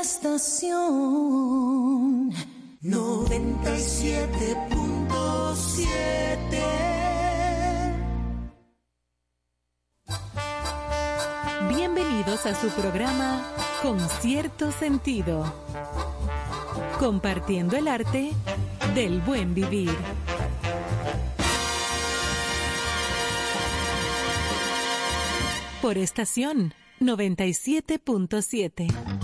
estación 97.7 Bienvenidos a su programa Con cierto sentido. Compartiendo el arte del buen vivir. Por estación 97.7.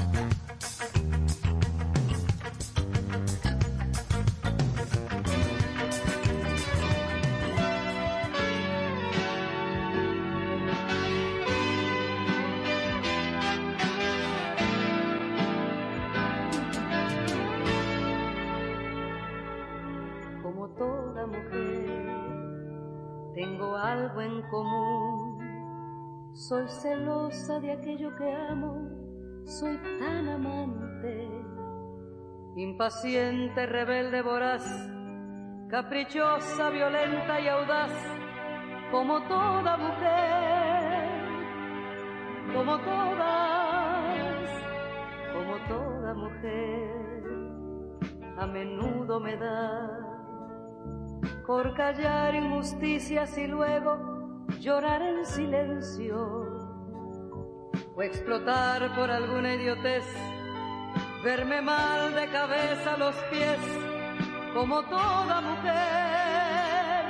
soy tan amante. Impaciente, rebelde, voraz, caprichosa, violenta y audaz, como toda mujer, como todas, como toda mujer, a menudo me da por callar injusticias y luego llorar en silencio o explotar por alguna idiotez, verme mal de cabeza a los pies, como toda mujer,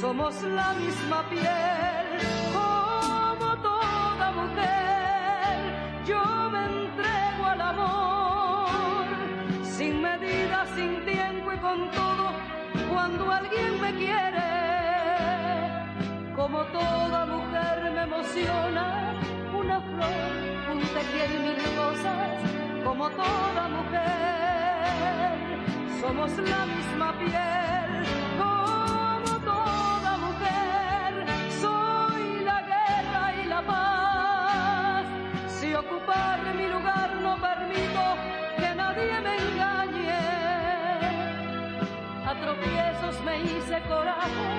somos la misma piel, como toda mujer, yo me entrego al amor, sin medida, sin tiempo y con todo cuando alguien me quiere, como toda mujer me emociona una flor, un te mil cosas, como toda mujer, somos la misma piel, como toda mujer, soy la guerra y la paz, si ocupar mi lugar no permito que nadie me engañe. A tropiezos me hice coraje,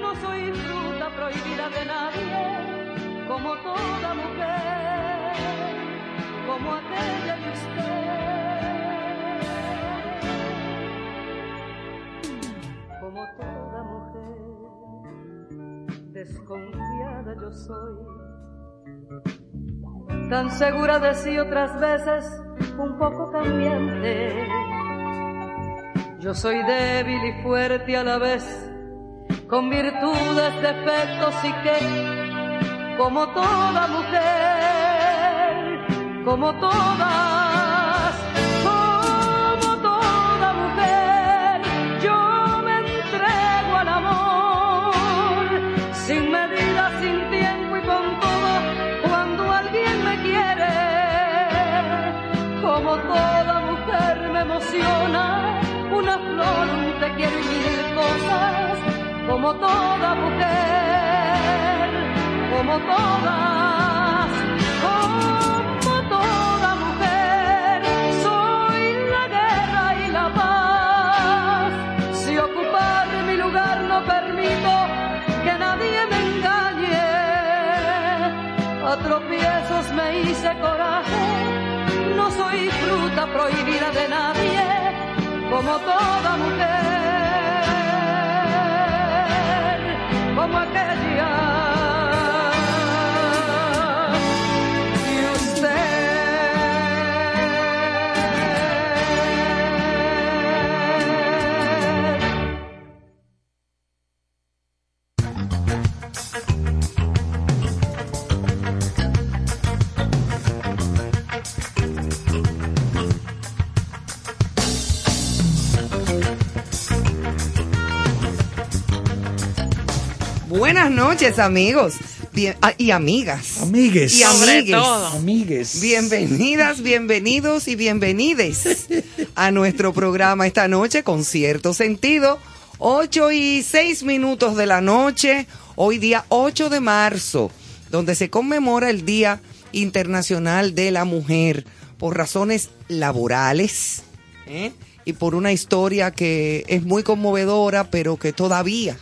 no soy fruta prohibida de nadie, como toda mujer, como aquella de usted, como toda mujer, desconfiada yo soy, tan segura de sí otras veces, un poco cambiante. Yo soy débil y fuerte a la vez, con virtudes, defectos y que, como toda mujer, como todas, como toda mujer, yo me entrego al amor, sin medida, sin tiempo y con todo, cuando alguien me quiere, como toda mujer me emociona una flor, un te quiero y mil cosas, como toda mujer, como todas, como toda mujer, soy la guerra y la paz. Si ocupar mi lugar no permito que nadie me engañe, a tropiezos me hice coraje, no soy fruta prohibida de nadie como toda mujer, como aquella. Noches, amigos Bien- ah, y amigas. Amigues. Y amigues. Amigues. Bienvenidas, bienvenidos y bienvenides a nuestro programa esta noche con cierto sentido. 8 y 6 minutos de la noche, hoy día 8 de marzo, donde se conmemora el Día Internacional de la Mujer por razones laborales ¿eh? y por una historia que es muy conmovedora, pero que todavía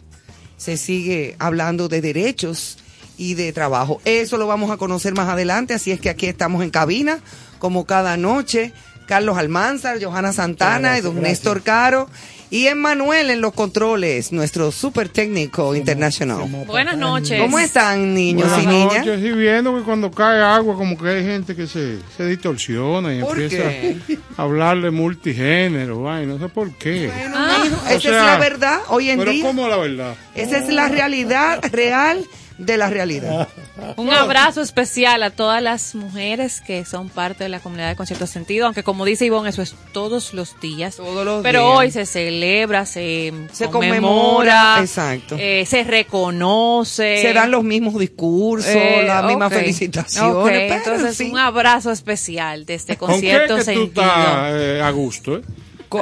se sigue hablando de derechos y de trabajo. Eso lo vamos a conocer más adelante, así es que aquí estamos en cabina como cada noche. Carlos Almanzar, Johanna Santana, y don Néstor Caro. Y Emmanuel en los controles, nuestro super técnico internacional. Buenas noches. ¿Cómo están, niños Buenas y niñas? noches, y viendo que cuando cae agua, como que hay gente que se, se distorsiona y ¿Por empieza qué? a hablar de multigénero, ay, no sé por qué. Bueno, Ah. O esa sea, es la verdad hoy en Pero día. ¿cómo la verdad? Esa es la realidad real de la realidad. Un abrazo especial a todas las mujeres que son parte de la comunidad de Concierto Sentido, aunque como dice Ivonne, eso es todos los días. Todos los Pero días. hoy se celebra, se, Se conmemora, conmemora, exacto. eh, se reconoce. Se dan los mismos discursos, eh, las mismas felicitaciones. ok, pero, entonces, en fin, un abrazo especial de este ¿Con qué Concierto que tú Sentido. estás eh, a gusto,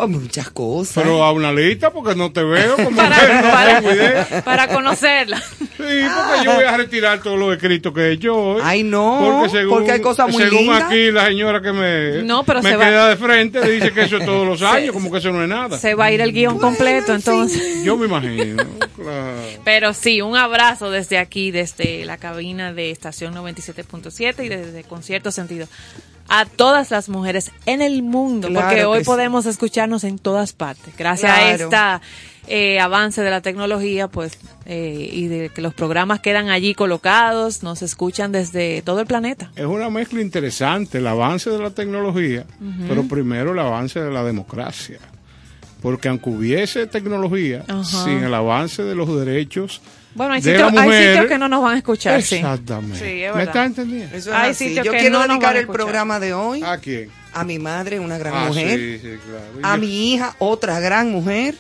muchas cosas. Pero a una lista porque no te veo, como Para, no para- para conocerla. Sí, porque yo voy a retirar todos los escritos que he hecho. Ay, no, porque hay cosas muy según lindas. aquí la señora que me, No, pero me se va- queda de frente dice que eso es todos los años, como que eso no es nada. Se va a ir el guion completo, entonces. Yo me imagino, claro. Pero sí, un abrazo desde aquí, desde la cabina de estación 97.7 y desde Concierto Sentido. A todas las mujeres en el mundo, Claro porque hoy sí. podemos escucharnos en todas partes. Gracias a esta eh, avance de la tecnología, pues, eh, y de que los programas quedan allí colocados, nos escuchan desde todo el planeta. Es una mezcla interesante, el avance de la tecnología, pero primero el avance de la democracia. Porque aunque hubiese tecnología, sin el avance de los derechos Bueno, hay sitios, hay que no nos van a escuchar. Exactamente. Sí, es ¿Me está entendiendo? Eso es Hay así. sitios Yo que quiero no nos van dedicar el programa de hoy ¿A quién? a mi madre, una gran Ah, mujer, sí, sí, claro. Y a yo- mi hija, otra gran mujer,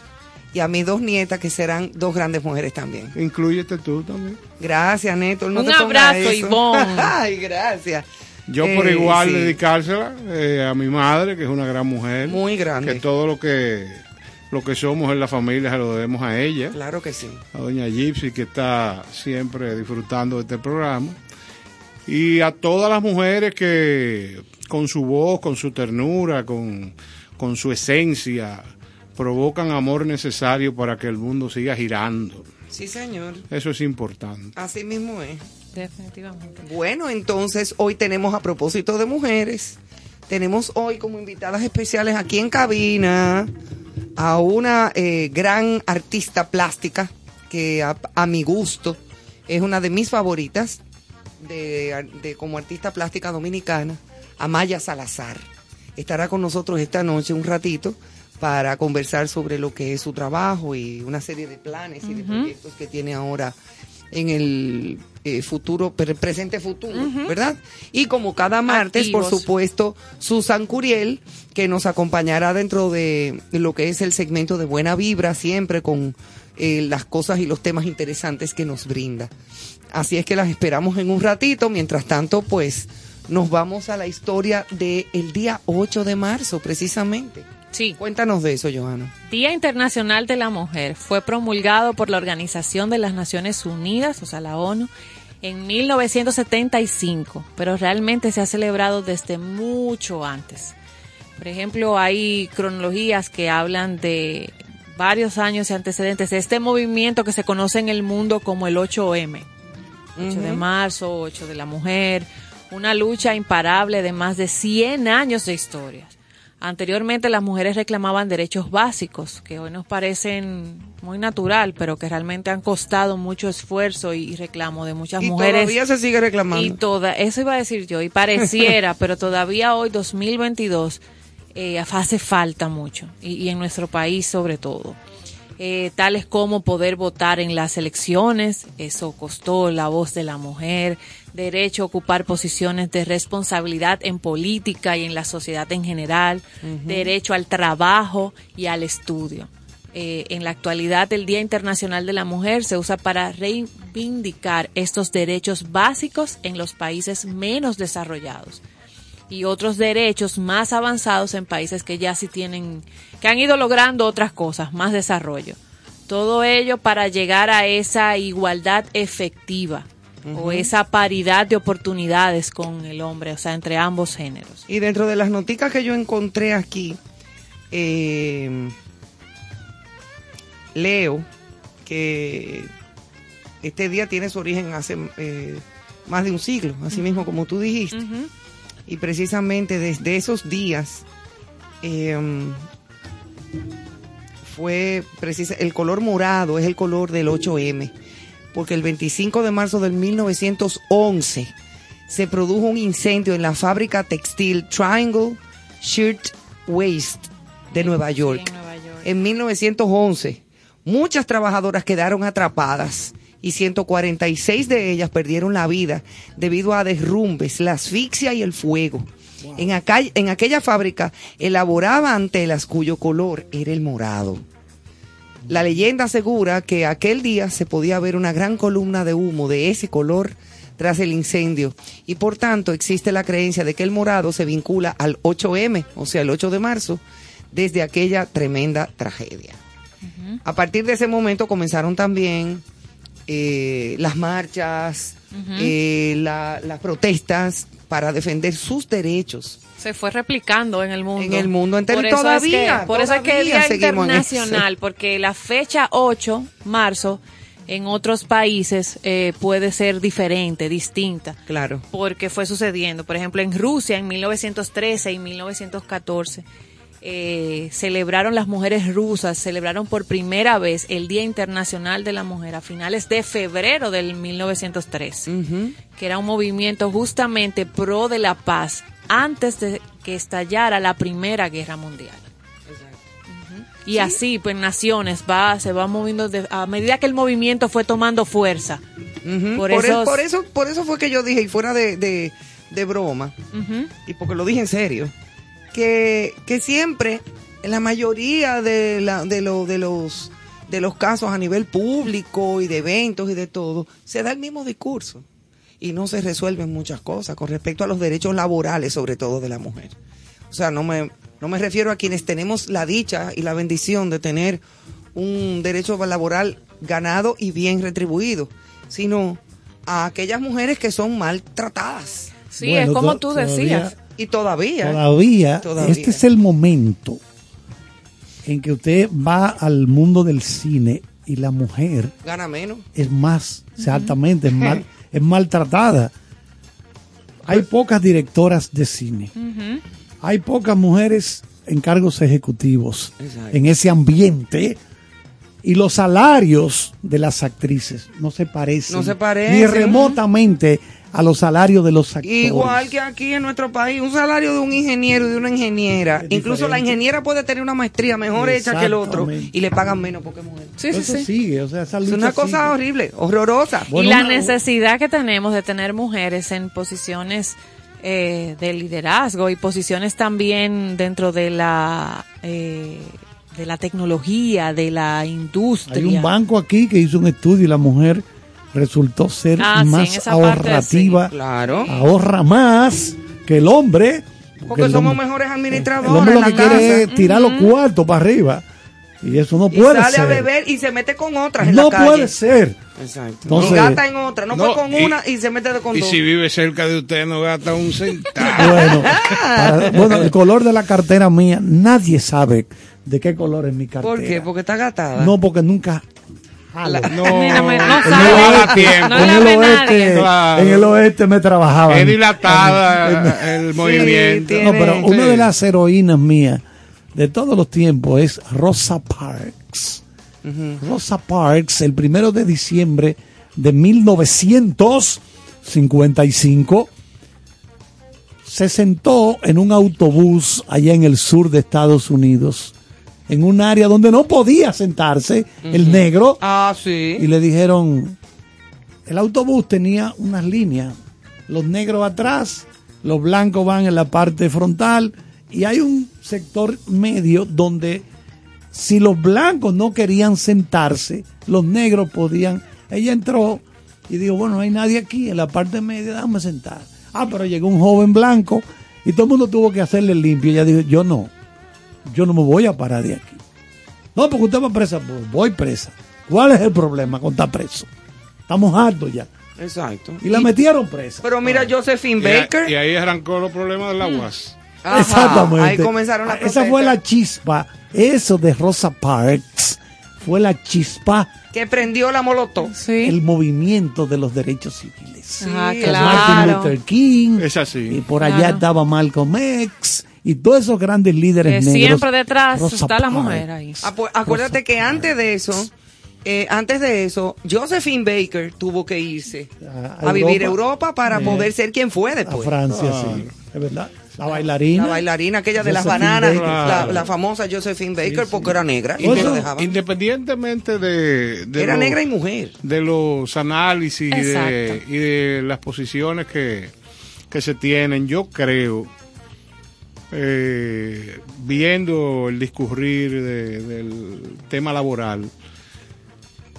y a mis dos nietas, que serán dos grandes mujeres también. Incluyete tú también. Gracias. No Un te abrazo. Ivonne. Ay, gracias. Yo por Eh, igual sí. dedicársela eh, a mi madre, que es una gran mujer. Muy grande. Que todo lo que lo que somos en la familia se lo debemos a ella. Claro que sí. a doña Gypsy que está siempre disfrutando de este programa y a todas las mujeres que con su voz, con su ternura, con, con su esencia provocan amor necesario para que el mundo siga girando. Sí, señor. Eso es importante. Así mismo es. Definitivamente. Bueno, entonces hoy tenemos a propósito de mujeres, tenemos hoy como invitadas especiales aquí en cabina a una eh, gran artista plástica que a, a mi gusto es una de mis favoritas de, de como artista plástica dominicana, Amaya Salazar. Estará con nosotros esta noche un ratito para conversar sobre lo que es su trabajo y una serie de planes y de proyectos que tiene ahora en el eh, futuro, pre- presente futuro, ¿verdad? Y como cada martes, por supuesto, Susan Curiel, que nos acompañará dentro de lo que es el segmento de Buena Vibra, siempre con eh, las cosas y los temas interesantes que nos brinda. Así es que las esperamos en un ratito. Mientras tanto, pues nos vamos a la historia del día 8 de marzo, precisamente. Sí. Cuéntanos de eso, Johanna. Día Internacional de la Mujer fue promulgado por la Organización de las Naciones Unidas, o sea, la ONU, en 1975, pero realmente se ha celebrado desde mucho antes. Por ejemplo, hay cronologías que hablan de varios años y antecedentes de este movimiento que se conoce en el mundo como el 8M. 8 de marzo, 8 de la mujer, una lucha imparable de más de 100 años de historia. Anteriormente las mujeres reclamaban derechos básicos, que hoy nos parecen muy natural, pero que realmente han costado mucho esfuerzo y reclamo de muchas y mujeres. todavía se sigue reclamando. Y toda, eso iba a decir yo, y pareciera, pero todavía hoy, 2022, eh, hace falta mucho, y, y en nuestro país sobre todo. Eh, tales como poder votar en las elecciones, eso costó la voz de la mujer, derecho a ocupar posiciones de responsabilidad en política y en la sociedad en general, derecho al trabajo y al estudio. Eh, en la actualidad, el Día Internacional de la Mujer se usa para reivindicar estos derechos básicos en los países menos desarrollados y otros derechos más avanzados en países que ya sí tienen, que han ido logrando otras cosas, más desarrollo. Todo ello para llegar a esa igualdad efectiva o esa paridad de oportunidades con el hombre, o sea, entre ambos géneros. Y dentro de las noticas que yo encontré aquí, eh, leo que este día tiene su origen hace eh, más de un siglo, así mismo como tú dijiste. Y precisamente desde esos días eh, fue precisa, el color morado es el color del 8M, porque el 25 de marzo del 1911 se produjo un incendio en la fábrica textil Triangle Shirt Waste de Nueva York. Sí, en Nueva York. En 1911, muchas trabajadoras quedaron atrapadas y 146 de ellas perdieron la vida debido a derrumbes, la asfixia y el fuego. En, acá- en aquella fábrica elaboraban telas cuyo color era el morado. La leyenda asegura que aquel día se podía ver una gran columna de humo de ese color tras el incendio y por tanto existe la creencia de que el morado se vincula al 8M, o sea, el 8 de marzo, desde aquella tremenda tragedia. A partir de ese momento comenzaron también eh, las marchas, eh, la- las protestas para defender sus derechos. Se fue replicando en el mundo. En el mundo entero Por eso todavía, Es que, por eso es que en Internacional, porque la fecha 8, marzo, en otros países eh, puede ser diferente, distinta. Claro. Porque fue sucediendo. Por ejemplo, en Rusia en 1913 y 1914 eh, celebraron las mujeres rusas, celebraron por primera vez el Día Internacional de la Mujer a finales de febrero del 1913 Ujú. que era un movimiento justamente pro de la paz antes de que estallara la Primera Guerra Mundial. Y así, pues naciones va, se va moviendo de- a medida que el movimiento fue tomando fuerza. Por Por, esos- eso, por eso, por eso fue que yo dije, y fuera de, de, de broma, y porque lo dije en serio, que, que siempre, en la mayoría de, la, de, lo- de los de los casos a nivel público y de eventos y de todo, se da el mismo discurso y no se resuelven muchas cosas con respecto a los derechos laborales, sobre todo de la mujer. O sea, no me, no me refiero a quienes tenemos la dicha y la bendición de tener un derecho laboral ganado y bien retribuido, sino a aquellas mujeres que son maltratadas. Sí, Bueno, es como to- tú todavía- decías. Y todavía. Todavía, Todavía. este es el momento en que usted va al mundo del cine y la mujer Gana menos. es más, exactamente, es, mal, es maltratada. Hay pocas directoras de cine. Hay pocas mujeres en cargos ejecutivos Exacto. en ese ambiente. Y los salarios de las actrices no se parecen. No se parecen, Ni remotamente a los salarios de los actores. Igual que aquí en nuestro país, un salario de un ingeniero y de una ingeniera. Incluso la ingeniera puede tener una maestría mejor hecha que el otro y le pagan menos porque es mujer. Sí, sí, Eso sí. sigue, o sea, esa Es una cosa sigue. horrible, horrorosa. Bueno, y la una- necesidad que tenemos de tener mujeres en posiciones eh, de liderazgo y posiciones también dentro de la eh, de la tecnología, de la industria. Hay un banco aquí que hizo un estudio y la mujer resultó ser Ah, sí, más parte ahorrativa, Claro. ahorra más que el hombre. Porque el somos hombre- mejores El administradores hombre en lo que quiere es tirar los cuartos para arriba. Y eso no Y puede sale ser. a beber y se mete con otras en no la calle. puede ser. Exacto. Entonces- y gasta en otra. No, No, fue con y- una y se mete de con Y dos. si vive cerca de usted, no gasta un centavo. Bueno, para- bueno, el color de la cartera mía, nadie sabe de qué color es mi cartera. ¿Por qué? Porque está gatada. No, porque nunca. Jalo. No, Mira, no no sabe. No en, el oeste. Claro. en el oeste me trabajaban. Es dilatada el movimiento. No, pero una de las heroínas mías de todos los tiempos es Rosa Parks. Rosa Parks, el primero de diciembre de 1955, se sentó en un autobús allá en el sur de Estados Unidos, en un área donde no podía sentarse el negro, Ah, sí. y le dijeron, el autobús tenía unas líneas, los negros atrás, los blancos van en la parte frontal y hay un sector medio donde si los blancos no querían sentarse, los negros podían. Ella entró y dijo, bueno, no hay nadie aquí en la parte media, déjame sentar. Ah, pero llegó un joven blanco y todo el mundo tuvo que hacerle limpio. Ella dijo, yo no, yo no me voy a parar de aquí. No, porque usted va presa, pues voy presa. ¿Cuál es el problema con estar preso? Estamos hartos ya. Exacto. Y la metieron presa. Pero mira, Josephine Y, a- Baker. y ahí arrancó los problemas de la UAS. Ajá, Exactamente. Ahí comenzaron las Esa fue la chispa. Eso de Rosa Parks fue la chispa, Que prendió la molotov. Sí. el movimiento de los derechos civiles. Ah, Sí, Martin claro. Luther King, Es así. y por allá Claro. estaba Malcolm X, y todos esos grandes líderes Que negros. siempre detrás Rosa está la mujer ahí. Apu- Acuérdate que antes de eso, eh, antes de eso, Josephine Baker tuvo que irse A a, vivir a Europa. Para Eh, poder ser quien fue A después. Francia, Claro. sí. Es verdad. La bailarina. La bailarina aquella de las bananas, la, famosa Josephine Baker, sí. porque era negra y Eso- no la dejaban. Independientemente de, de Era los- negra y mujer. de los análisis y de, y de las posiciones que, que se tienen, yo creo, eh, viendo el discurrir de- del tema laboral,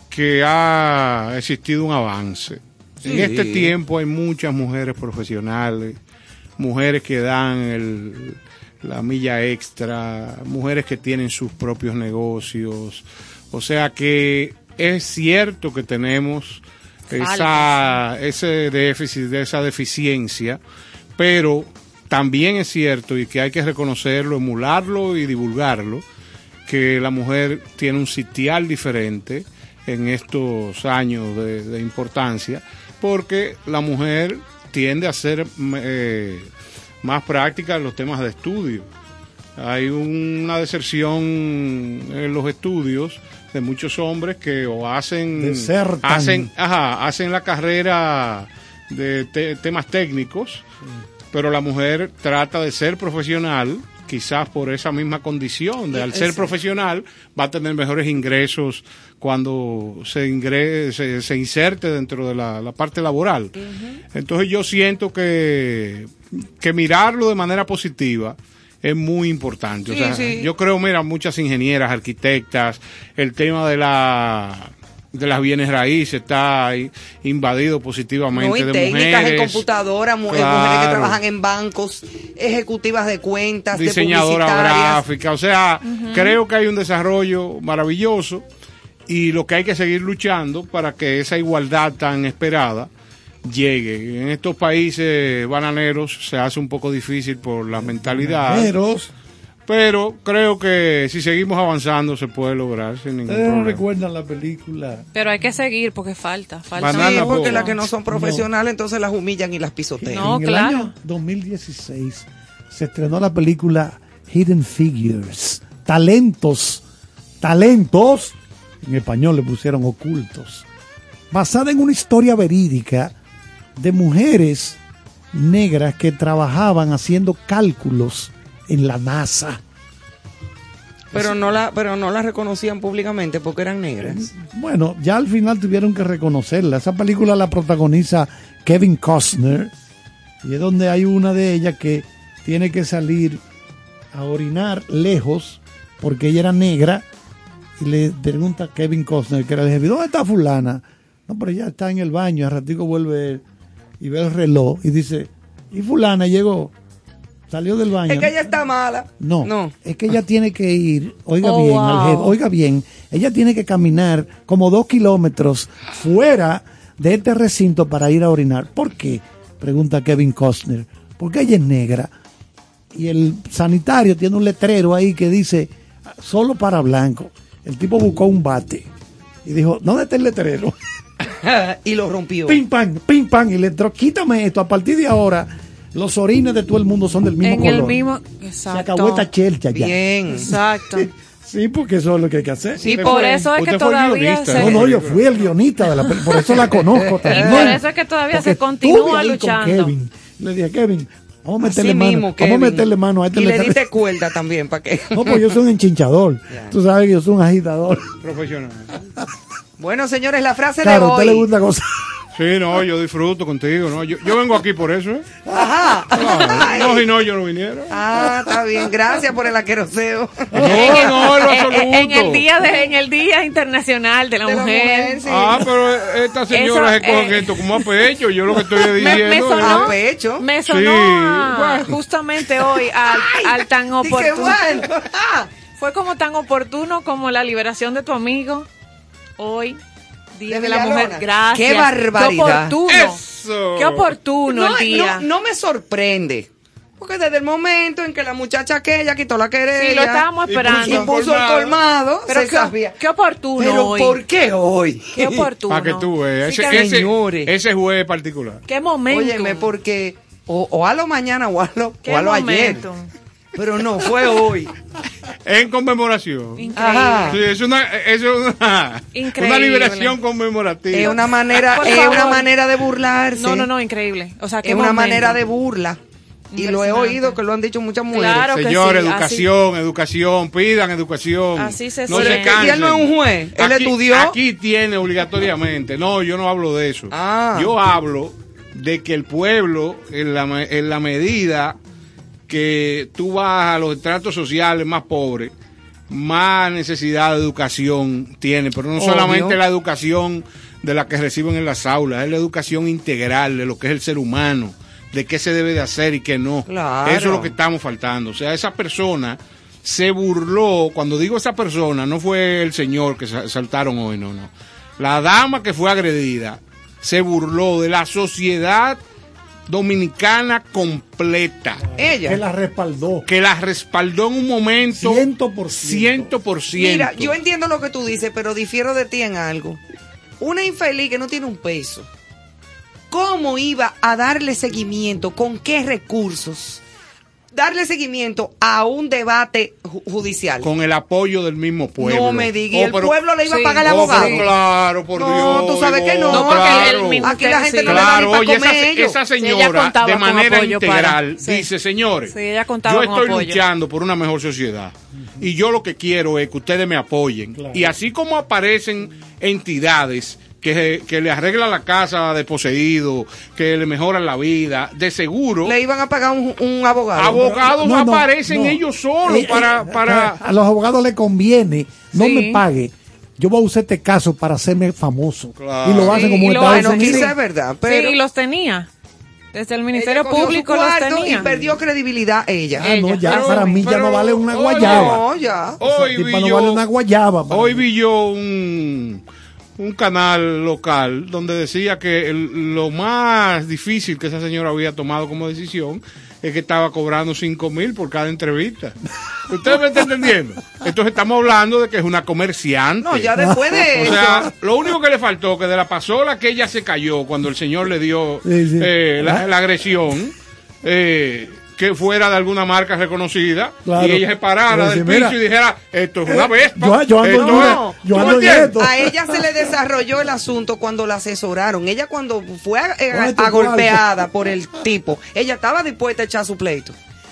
que ha existido un avance. En este tiempo hay muchas mujeres profesionales, mujeres que dan el- la milla extra, mujeres que tienen sus propios negocios. O sea que es cierto que tenemos esa, ese déficit, esa deficiencia, pero también es cierto y que hay que reconocerlo, emularlo y divulgarlo, que la mujer tiene un sitial diferente en estos años de, de importancia, porque la mujer tiende a ser eh, más práctica en los temas de estudio. Hay una deserción en los estudios de muchos hombres que o hacen Desertan. hacen ajá, hacen la carrera de te- temas técnicos, pero la mujer trata de ser profesional, quizás por esa misma condición, de al ser profesional va a tener mejores ingresos cuando se, ingre, se, se inserte dentro de la, la parte laboral. Entonces yo siento que, que mirarlo de manera positiva es muy importante. O sea, sí. Yo creo, mira, muchas ingenieras, arquitectas, el tema de la de las bienes raíces está invadido positivamente No, y de técnicas mujeres. en computadora, mu- eh, Claro. mujeres que trabajan en bancos, ejecutivas de cuentas, diseñadora de gráfica. O sea, creo que hay un desarrollo maravilloso y lo que hay que seguir luchando para que esa igualdad tan esperada llegue. En estos países bananeros se hace un poco difícil por la mentalidad, Bananeros. Pero creo que si seguimos avanzando se puede lograr sin ningún ¿Ustedes no problema. recuerdan la película? Pero hay que seguir porque falta. falta Banana Sí, porque las que no son profesionales entonces las humillan y las pisotean. No, en el claro. año 2016 se estrenó la película Hidden Figures. Talentos. Talentos. En español le pusieron ocultos. Basada en una historia verídica de mujeres negras que trabajaban haciendo cálculos en la NASA. Pero no la, pero no la reconocían públicamente porque eran negras. Bueno, ya al final tuvieron que reconocerla. Esa película la protagoniza Kevin Costner y es donde hay una de ellas que tiene que salir a orinar lejos porque ella era negra y le pregunta a Kevin Costner, que era el jefe, ¿dónde está fulana? No, pero ella está en el baño, al ratico vuelve y ve el reloj y dice, ¿y fulana llegó? Salió del baño. Es que ella está mala. No, No. es que ella tiene que ir, oiga Oh, bien, wow. al jefe, oiga bien, ella tiene que caminar como dos kilómetros fuera de este recinto para ir a orinar. ¿Por qué? Pregunta Kevin Costner. Porque ella es negra y el sanitario tiene un letrero ahí que dice solo para blanco. El tipo buscó un bate y dijo, ¿dónde está el letrero? y lo rompió. pim pam, pim pam, y le entró, quítame esto, a partir de ahora los orines de todo el mundo son del mismo en color. el mismo. Se Exacto. acabó esta chelcha ya. Bien. Exacto. Sí, porque eso es lo que hay que hacer. Y Usted por fue- eso es que todavía se- No, no, yo fui el guionista de la película, por eso la conozco también. por eso es que todavía Porque se continúa luchando. Kevin. Le dije, Kevin, vamos a meterle Así mano, mismo, vamos Kevin. a meterle mano a este Y le diste cuerda también, ¿para qué? No, pues yo soy un enchinchador. Tú sabes que yo soy un agitador. Profesional. Bueno, señores, la frase Claro, a de usted le hoy. gusta cosa. Sí, no, yo disfruto contigo, ¿no? Yo, yo vengo aquí por eso, ¿eh? Ajá. Claro, no, si no, yo no viniera. Ah, está bien. Gracias por el aqueroseo. No, no, en lo absoluto. en, en el día de, en el día internacional de la De la mujer. sí. Ah, pero esta señora Eso, se coge eh, esto como a pecho. Yo lo que estoy Me, diciendo. me sonó, A pecho. me sonó Sí, a- bueno. justamente hoy al, al tan oportuno. bueno. Ah, Fue como tan oportuno como la liberación de tu amigo hoy, Día ¿De de, la? Mujer. Gracias. ¡Qué barbaridad! Qué oportuno. Eso. Qué oportuno no, el día. no, no me sorprende. Porque desde el momento en que la muchacha aquella quitó la querella Sí, lo estábamos Y puso esperando. y puso el colmado, Pero se qué, sabía. qué oportuno Pero hoy. ¿por qué hoy? Qué oportuno. Para que tú veas. Sí, Ese, que ese, señores. ese juez particular. Qué momento. Óyeme, porque o, o a lo mañana o a lo, Qué o a lo ayer. Pero no, fue hoy. En conmemoración. Increíble. Ajá. Sí, es una, es una, Increíble. una liberación conmemorativa. Es una manera, es una manera de burlarse. No, no, no, increíble. O sea, qué Es una manera de burla. Y lo he oído que lo han dicho muchas mujeres. Claro que Señor, sí, educación, educación, pidan educación. Así se no se cansen. Y él no es un juez, él aquí, estudió. Aquí tiene obligatoriamente. No, yo no hablo de eso. Ah. Yo hablo de que el pueblo, en la, en la medida que tú vas a los estratos sociales más pobres, más necesidad de educación tiene, pero no Obvio. solamente la educación de la que reciben en las aulas, es la educación integral de lo que es el ser humano, de qué se debe de hacer y qué no. Claro. Eso es lo que estamos faltando. O sea, esa persona se burló, cuando digo esa persona, no fue el señor que sa- saltaron hoy, no, no. La dama que fue agredida se burló de la sociedad dominicana completa Ella. Que la respaldó. que la respaldó en un momento Ciento por ciento. 100%. Mira, yo entiendo lo que tú dices, pero difiero de ti en algo. Una infeliz que no tiene un peso, ¿cómo iba a darle seguimiento? ¿Con qué recursos? Darle seguimiento a un debate ju- judicial. con el apoyo del mismo pueblo. No me digas, ¿y Oh, el pueblo le iba sí. a pagar al Oh, abogado? claro, por No, Dios. tú sabes que no. No, porque claro. el mismo- Aquí la gente Sí. no le da Claro, ni para oye, esa, comer esa señora de manera para- integral sí. dice, señores, Sí, ella contaba yo con estoy apoyo. luchando por una mejor sociedad y yo lo que quiero es que ustedes me apoyen. Claro. Y así como aparecen entidades que, que le arreglan la casa de poseído, que le mejoran la vida, de seguro Le iban a pagar un, un abogado. abogados No, no, aparecen no. ellos solos Eh, eh, para... eh, para A los abogados les conviene. No Sí. me pague. Yo voy a usar este caso para hacerme famoso. Claro. Y lo hacen Sí, como y lo Estados Bueno, Unidos. es verdad, pero sí, los tenía. Desde el Ministerio ella Público los tenía. y perdió credibilidad ella. Ah, no, Ella. ya Pero- para mí ya no vale una guayaba. No, ya. Hoy vi no vale una guayaba. Hoy mí. vi yo un, un canal local donde decía que el- lo más difícil que esa señora había tomado como decisión es que estaba cobrando 5 mil por cada entrevista. ¿Ustedes me están entendiendo? Entonces estamos hablando de que es una comerciante. No, ya después de O eso. sea, lo único que le faltó, que de la pasola que ella se cayó cuando el señor le dio Sí, sí. eh, la, Ah. la agresión, eh, que fuera de alguna marca reconocida, Claro. y ella se parara del piso y dijera, esto es una Eh, vespa. yo- yo ando esto es- yo. A ella se le desarrolló el asunto cuando la asesoraron. Ella cuando fue eh, tu agolpeada por el tipo, ella estaba dispuesta a echar su pleito.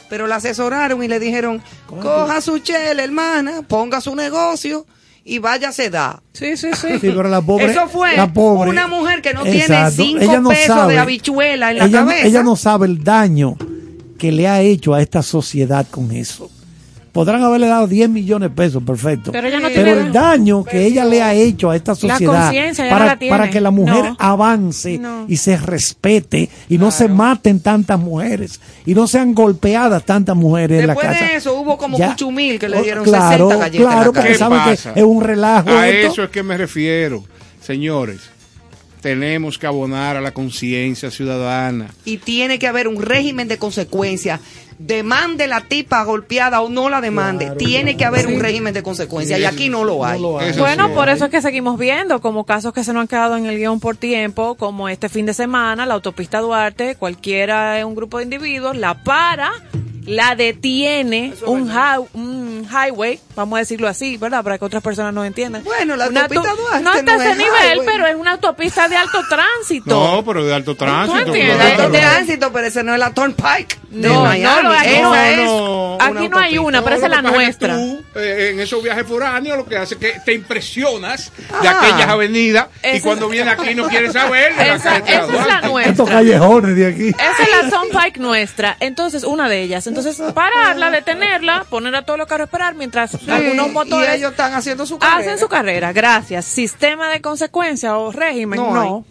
Pero la asesoraron y le dijeron, coja su chela, hermana, ponga su negocio y váyase da. Sí, sí, sí. Sí, pero la pobre, Eso fue la pobre- una mujer que no tiene cinco no pesos sabe- de habichuela en la ella, no- cabeza. ella no sabe el daño que le ha hecho a esta sociedad con eso. Podrán haberle dado 10 millones de pesos, perfecto. Pero ella no Pero tiene- el daño que ella le ha hecho a esta sociedad para, no la tiene. para que la mujer No. avance No. y se respete y no se maten tantas mujeres y no sean golpeadas tantas mujeres en la Después casa. de eso hubo como Ya. cuchumil que le Oh, dieron claro, 60 galletas Claro, en la porque ¿Qué cara. saben pasa? que es un relajo. A esto. eso es que me refiero. Señores, tenemos que abonar a la conciencia ciudadana. Y tiene que haber un régimen de consecuencias. Demande la tipa golpeada o no la demande. Claro, tiene que haber un régimen de consecuencias. Y aquí no lo hay. No lo hay. Eso Bueno, sí. por eso es que seguimos viendo como casos que se nos han quedado en el guion por tiempo, como este fin de semana, la autopista Duarte, cualquiera, un grupo de individuos, la para, la detiene, un, hi- un highway, vamos a decirlo así, ¿verdad? Para que otras personas nos entiendan. Bueno, la Una autopista auto- Duarte No está no ese es nivel, highway. pero es una autopista de alto tránsito. No, pero de alto tránsito. entiendes? claro. El tránsito, pero ese no es la Turnpike de No, Miami. no, aquí Esa no es no. Aquí no hay una, pero No, esa es la nuestra. tú, eh, en esos viajes foráneos lo que hace es que te impresionas de aquellas avenidas y Esa- cuando viene aquí no quieres saber de la Esa, esa es la nuestra. Estos callejones de aquí. Esa es la Turnpike nuestra. Entonces, una de ellas. Entonces, pararla, detenerla, poner a todos los carros a esperar mientras algunos Sí, motores Y ellos están haciendo su carrera. hacen su carrera. Gracias. Sistema de consecuencia o régimen. No No.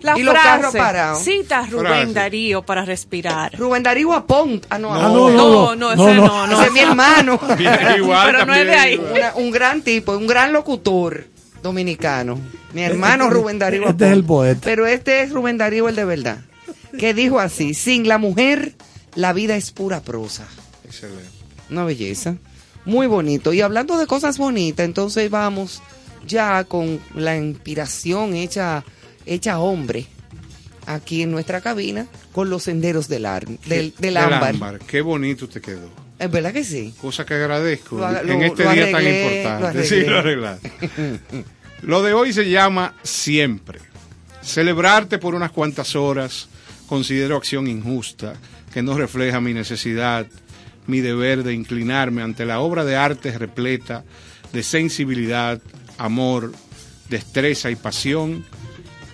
La Y los frase, carros parados. Cita Rubén Frase. Darío para respirar. Rubén Darío Apont. Ah, no, Ah, no. No, no, ese no, no. Ese es mi hermano. Igual Pero no es de ahí. Una- un gran tipo, un gran locutor dominicano. Mi hermano Este- Rubén Darío. este es el poeta. Pero este es Rubén Darío el de verdad. Que dijo así, sin la mujer La vida es pura prosa. Excelente. Una belleza. Muy bonito. Y hablando de cosas bonitas, entonces vamos ya con la inspiración hecha, hecha hombre aquí en nuestra cabina con los senderos del, ar- del, del ámbar. Qué bonito te quedó. Es verdad que sí. Cosa que agradezco Lo en este día tan importante. lo sí, arreglé. lo arreglaste. Lo de hoy se llama siempre. Celebrarte por unas cuantas horas considero acción injusta que no refleja mi necesidad, mi deber de inclinarme ante la obra de arte repleta de sensibilidad, amor, destreza y pasión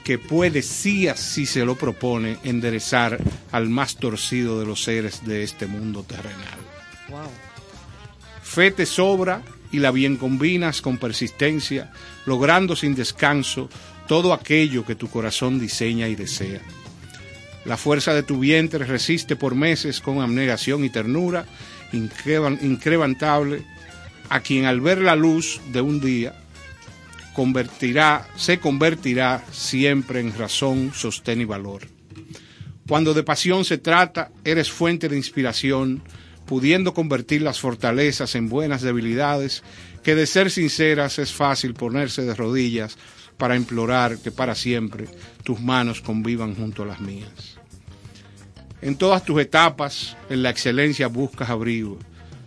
que puede, sí así se lo propone, enderezar al más torcido de los seres de este mundo terrenal. Wow. Fe te sobra y la bien combinas con persistencia, logrando sin descanso todo aquello que tu corazón diseña y desea. La fuerza de tu vientre resiste por meses con abnegación y ternura increvan- incrementable a quien al ver la luz de un día convertirá, se convertirá siempre en razón, sostén y valor. Cuando de pasión se trata, eres fuente de inspiración, pudiendo convertir las fortalezas en buenas debilidades, que de ser sinceras es fácil ponerse de rodillas para implorar que para siempre tus manos convivan junto a las mías. En todas tus etapas, en la excelencia buscas abrigo,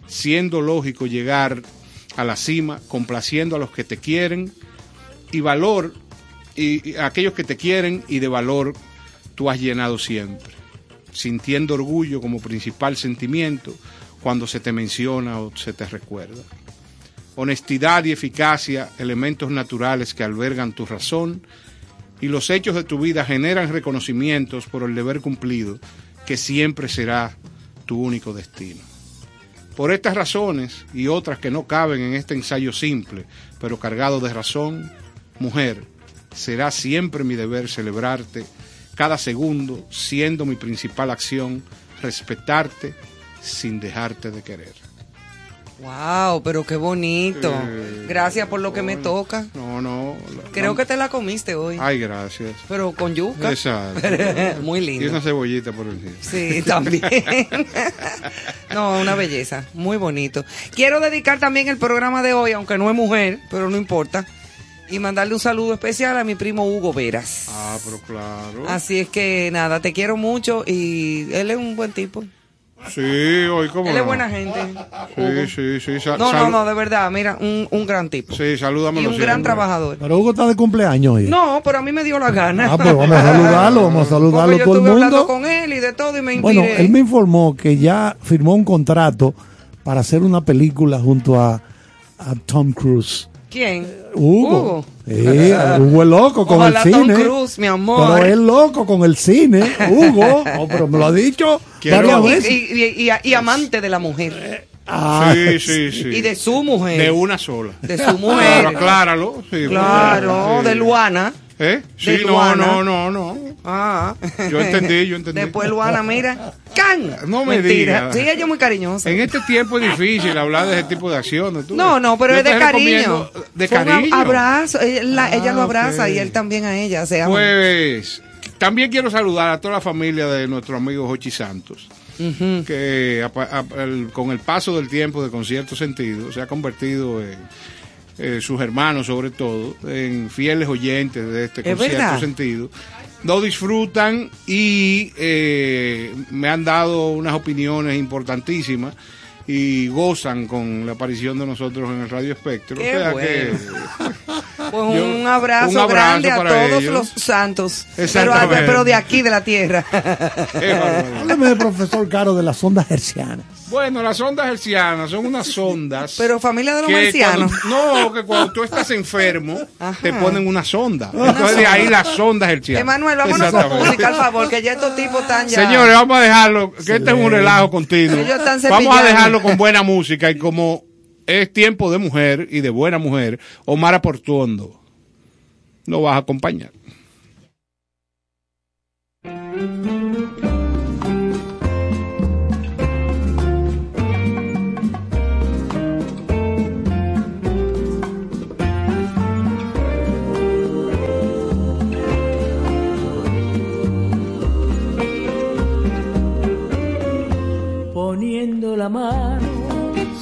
siendo lógico llegar a la cima, complaciendo a los que te quieren y valor, y, a aquellos que te quieren y de valor tú has llenado siempre, sintiendo orgullo como principal sentimiento cuando se te menciona o se te recuerda. Honestidad y eficacia, elementos naturales que albergan tu razón, y los hechos de tu vida generan reconocimientos por el deber cumplido, que siempre será tu único destino. Por estas razones y otras que no caben en este ensayo simple, pero cargado de razón, mujer, será siempre mi deber celebrarte cada segundo, siendo mi principal acción respetarte sin dejarte de querer. Wow, pero qué bonito. Eh, Gracias por lo que me toca. No, no. Creo que te la comiste hoy. Ay, gracias. Pero con yuca. Exacto. Muy Y lindo. una cebollita por encima. Sí, también. no, una belleza. Muy bonito. Quiero dedicar también el programa de hoy, aunque no es mujer, pero no importa. Y mandarle un saludo especial a mi primo Hugo Veras. Ah, pero claro. Así es que nada, te quiero mucho y él es un buen tipo. Sí, hoy como. Él es buena gente. Sí, sí, sí. No, no, no, de verdad, mira, un, un gran tipo. Sí, salúdamelo y un gran trabajador. Pero Hugo está de cumpleaños hoy. No, pero a mí me dio la gana. Ah, pues vamos a saludarlo, vamos a saludarlo yo todo el estuve hablando mundo. con él y de todo y me inspiré. Bueno, él me informó que ya firmó un contrato para hacer una película junto a, a Tom Cruise. ¿Quién? Hugo. Sí, Hugo es loco con Ojalá el Tom cine. Cruise, mi amor. Pero es loco con el cine, Hugo. Oh, pero me lo ha dicho Quiero- varias Y, veces. y- y- y- y amante de la mujer. Ah, Sí, sí, sí. Y de su mujer. De una sola. De su mujer. Claro, acláralo. Sí, Claro, sí. de Luana. ¿Eh? de Sí, no, Luana. no, no, no. Ah. Yo entendí, yo entendí. Después Luana, mira. ¡Can! No me digas. Sí, ella es muy cariñosa. En este tiempo es difícil hablar de ese tipo de acciones. tú No, ves. no, pero Yo es de cariño. De Fue cariño. abrazo. Ella, la- ella lo Ah, abraza y él también a ella. Se aman. Pues también quiero saludar a toda la familia de nuestro amigo Jochi Santos, que a- a- el- con el paso del tiempo de concierto sentido se ha convertido en eh, sus hermanos sobre todo en fieles oyentes de este Es concierto verdad. sentido. Lo disfrutan y eh, me han dado unas opiniones importantísimas y gozan con la aparición de nosotros en el Radio Espectro. Qué o sea bueno. que Pues Yo- un, abrazo un abrazo grande a todos ellos. los santos. Pero, Exactamente. pero de aquí, de la tierra. háblame del profesor Caro de las ondas hercianas. Bueno, las ondas hercianas son unas ondas. Pero familia de los marcianos. cuando- no, que cuando tú estás enfermo, Ajá. te ponen una sonda. Entonces de ahí las ondas hercianas. Emanuel, vámonos con Exactamente. música, al favor, que ya estos tipos están ya. Señores, vamos a dejarlo, que este es un relajo continuo. Ellos están Vamos a dejarlo con buena música y como es tiempo de mujer y de buena mujer, Omar Portuondo, lo vas a acompañar. poniendo la mano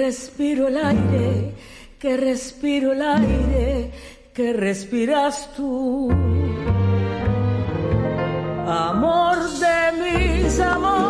respiro el aire, que respiro el aire, que respiras tú. Amor de mis amores,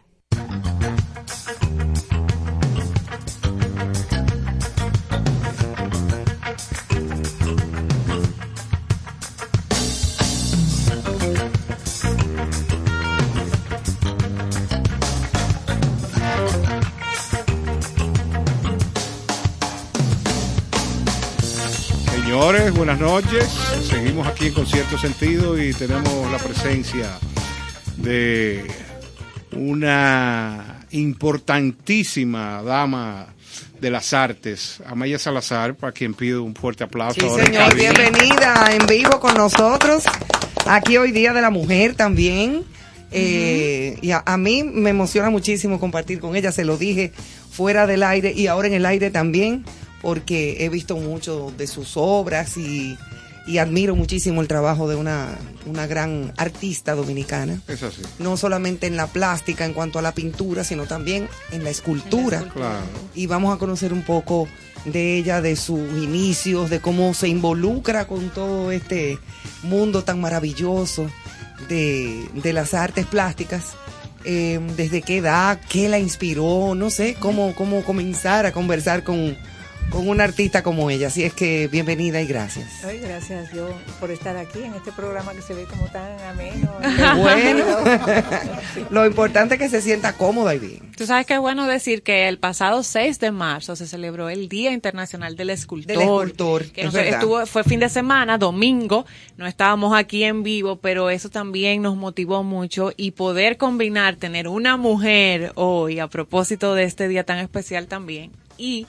noches. Seguimos aquí en Concierto Sentido y tenemos la presencia de una importantísima dama de las artes, Amaya Salazar, para quien pido un fuerte aplauso. Sí, ahora señor, bienvenida en vivo con nosotros. Aquí hoy Día de la Mujer también. Eh, y a, a mí me emociona muchísimo compartir con ella, se lo dije fuera del aire y ahora en el aire también, porque he visto mucho de sus obras y, y admiro muchísimo el trabajo de una, una gran artista dominicana. Es así. No solamente en la plástica en cuanto a la pintura, sino también en la escultura Claro. y vamos a conocer un poco de ella, de sus inicios, de cómo se involucra con todo este mundo tan maravilloso de, de las artes plásticas. Eh, ¿Desde qué edad? ¿Qué la inspiró? No sé, cómo, cómo comenzar a conversar con, con una artista como ella. Así es que bienvenida y gracias. Ay, gracias yo por estar aquí en este programa que se ve como tan ameno. Qué bueno. Lo importante es que se sienta cómoda y bien. Tú sabes que es bueno decir que el pasado 6 de marzo se celebró el Día Internacional del Escultor. Del escultor, Que es estuvo, fue fin de semana, domingo, no estábamos aquí en vivo, pero eso también nos motivó mucho y poder combinar, tener una mujer hoy a propósito de este día tan especial también y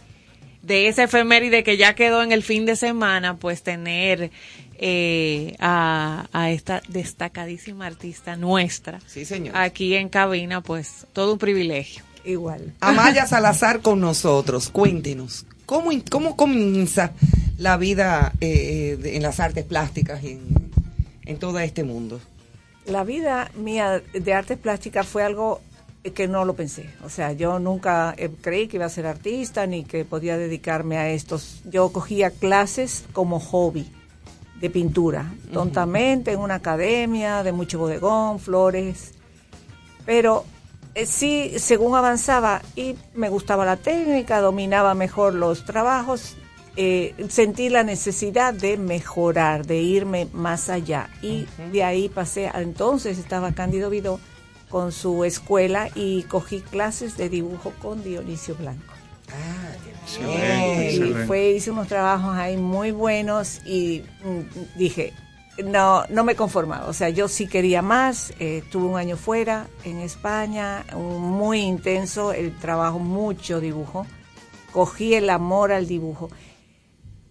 de esa efeméride que ya quedó en el fin de semana, pues tener eh, a, a esta destacadísima artista nuestra Sí, señor. aquí en cabina, pues todo un privilegio. Igual. Amaya Salazar con nosotros. Cuéntenos, ¿cómo, cómo comienza la vida eh, de- en las artes plásticas y en, en todo este mundo? La vida mía de artes plásticas fue algo que no lo pensé. O sea, yo nunca eh, creí que iba a ser artista ni que podía dedicarme a estos. Yo cogía clases como hobby de pintura, tontamente, en una academia, de mucho bodegón, flores. Pero eh, sí, según avanzaba y me gustaba la técnica, dominaba mejor los trabajos, eh, sentí la necesidad de mejorar, de irme más allá. Y de ahí pasé, a, entonces estaba Cándido Vidó con su escuela y cogí clases de dibujo con Dionisio Blanco. Excelente, y excelente. fue, hice unos trabajos ahí muy buenos y mm, dije, no, no me conformaba. O sea, yo sí quería más. eh, tuve un año fuera en España, un- muy intenso, el trabajo, mucho dibujo. Cogí el amor al dibujo.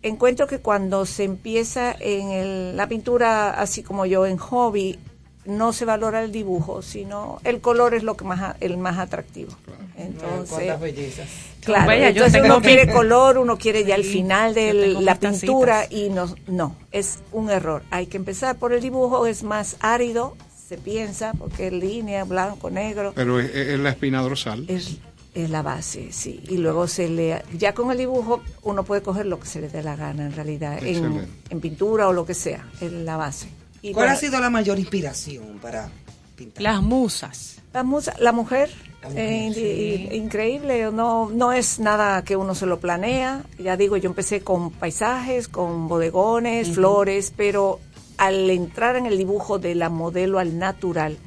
Encuentro que cuando se empieza en el- la pintura, así como yo en hobby, no se valora el dibujo, sino el color es lo que más el más atractivo. Entonces, Cuántas bellezas. Claro, Vaya, yo entonces tengo uno quiere color, uno quiere ya el final de la tacitas. pintura y no, no, es un error. Hay que empezar por el dibujo, es más árido, se piensa, porque es línea, blanco, negro, Pero es, es la espina dorsal. es, es la base, sí. Y luego se le, ya con el dibujo uno puede coger lo que se le dé la gana en realidad, en pintura o lo que sea, es la base. Y ¿Cuál ha sido la mayor inspiración para pintar? Las musas. La, musa- la mujer, La mujer, eh, in- sí. in- increíble, no, no es nada que uno se lo planea. Ya digo, yo empecé con paisajes, con bodegones, flores, pero al entrar en el dibujo de la modelo al natural,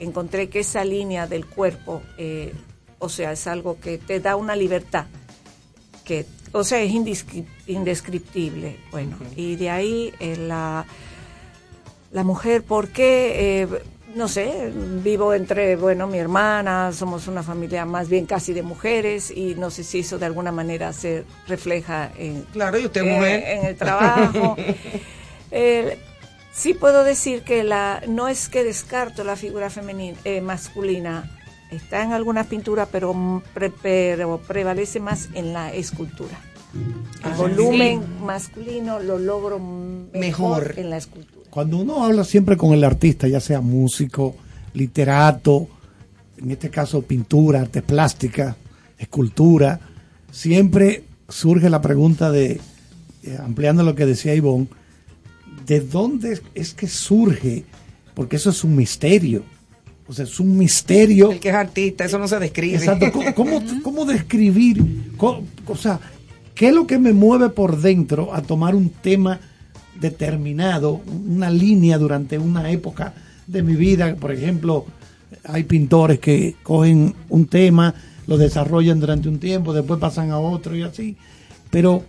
encontré que esa línea del cuerpo, eh, o sea, es algo que te da una libertad que, o sea, es indescri- indescriptible. Bueno, y de ahí eh, la, la mujer, ¿por qué? Eh, no sé, vivo entre, bueno, mi hermana, somos una familia más bien casi de mujeres y no sé si eso de alguna manera se refleja en, Claro, y usted eh, en el trabajo. Eh, sí puedo decir que la no es que descarto la figura femenina, eh, masculina, está en algunas pinturas, pero, mm, pre- pero prevalece más en la escultura. El Ah, volumen masculino lo logro mejor, Mejor. en la escultura. Cuando uno habla siempre con el artista, ya sea músico, literato, en este caso pintura, artes plásticas, escultura, siempre surge la pregunta de, eh, ampliando lo que decía Ivonne, ¿de dónde es que surge? Porque eso es un misterio. O sea, es un misterio. El que es artista, eso no se describe. Exacto. ¿Cómo, cómo, cómo describir? O sea, ¿qué es lo que me mueve por dentro a tomar un tema determinado, una línea durante una época de mi vida? Por ejemplo, hay pintores que cogen un tema, lo desarrollan durante un tiempo, después pasan a otro y así. Pero,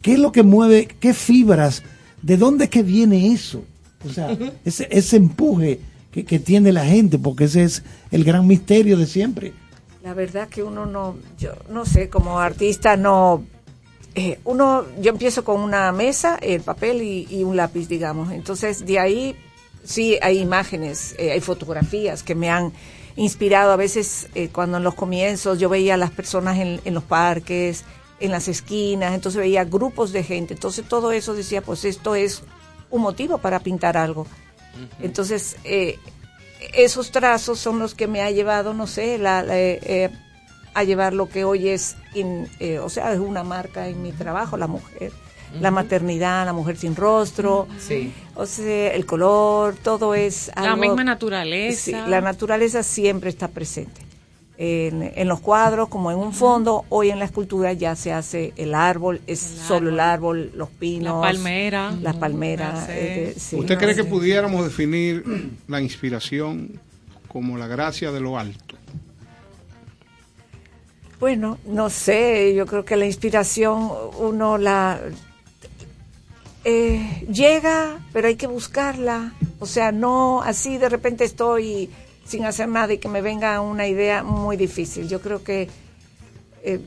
¿qué es lo que mueve? ¿Qué fibras? ¿De dónde es que viene eso? O sea, ese, ese empuje que, que tiene la gente, porque ese es el gran misterio de siempre. La verdad que uno no, yo no sé, como artista no, eh, uno, yo empiezo con una mesa, el papel y, y un lápiz, digamos. Entonces, de ahí sí hay imágenes, eh, hay fotografías que me han inspirado. A veces, eh, cuando en los comienzos yo veía a las personas en, en los parques, en las esquinas, entonces veía grupos de gente. Entonces, todo eso decía, pues esto es un motivo para pintar algo. Entonces, eh, esos trazos son los que me ha llevado, no sé, la, la, a llevar lo que hoy es, in- eh, o sea, es una marca en mi trabajo, la mujer. la maternidad, la mujer sin rostro, Sí. o sea, el color, todo es La misma naturaleza. Sí, la naturaleza siempre está presente. En, en los cuadros, como en un fondo, hoy en la escultura ya se hace el árbol, es solo el árbol, los pinos, La palmera. las palmeras. Eh, sí, ¿Usted no cree que pudiéramos definir la inspiración como la gracia de lo alto? Bueno, no sé, yo creo que la inspiración uno la eh, llega, pero hay que buscarla. O sea, no así de repente estoy sin hacer nada y que me venga una idea muy difícil. Yo creo que eh,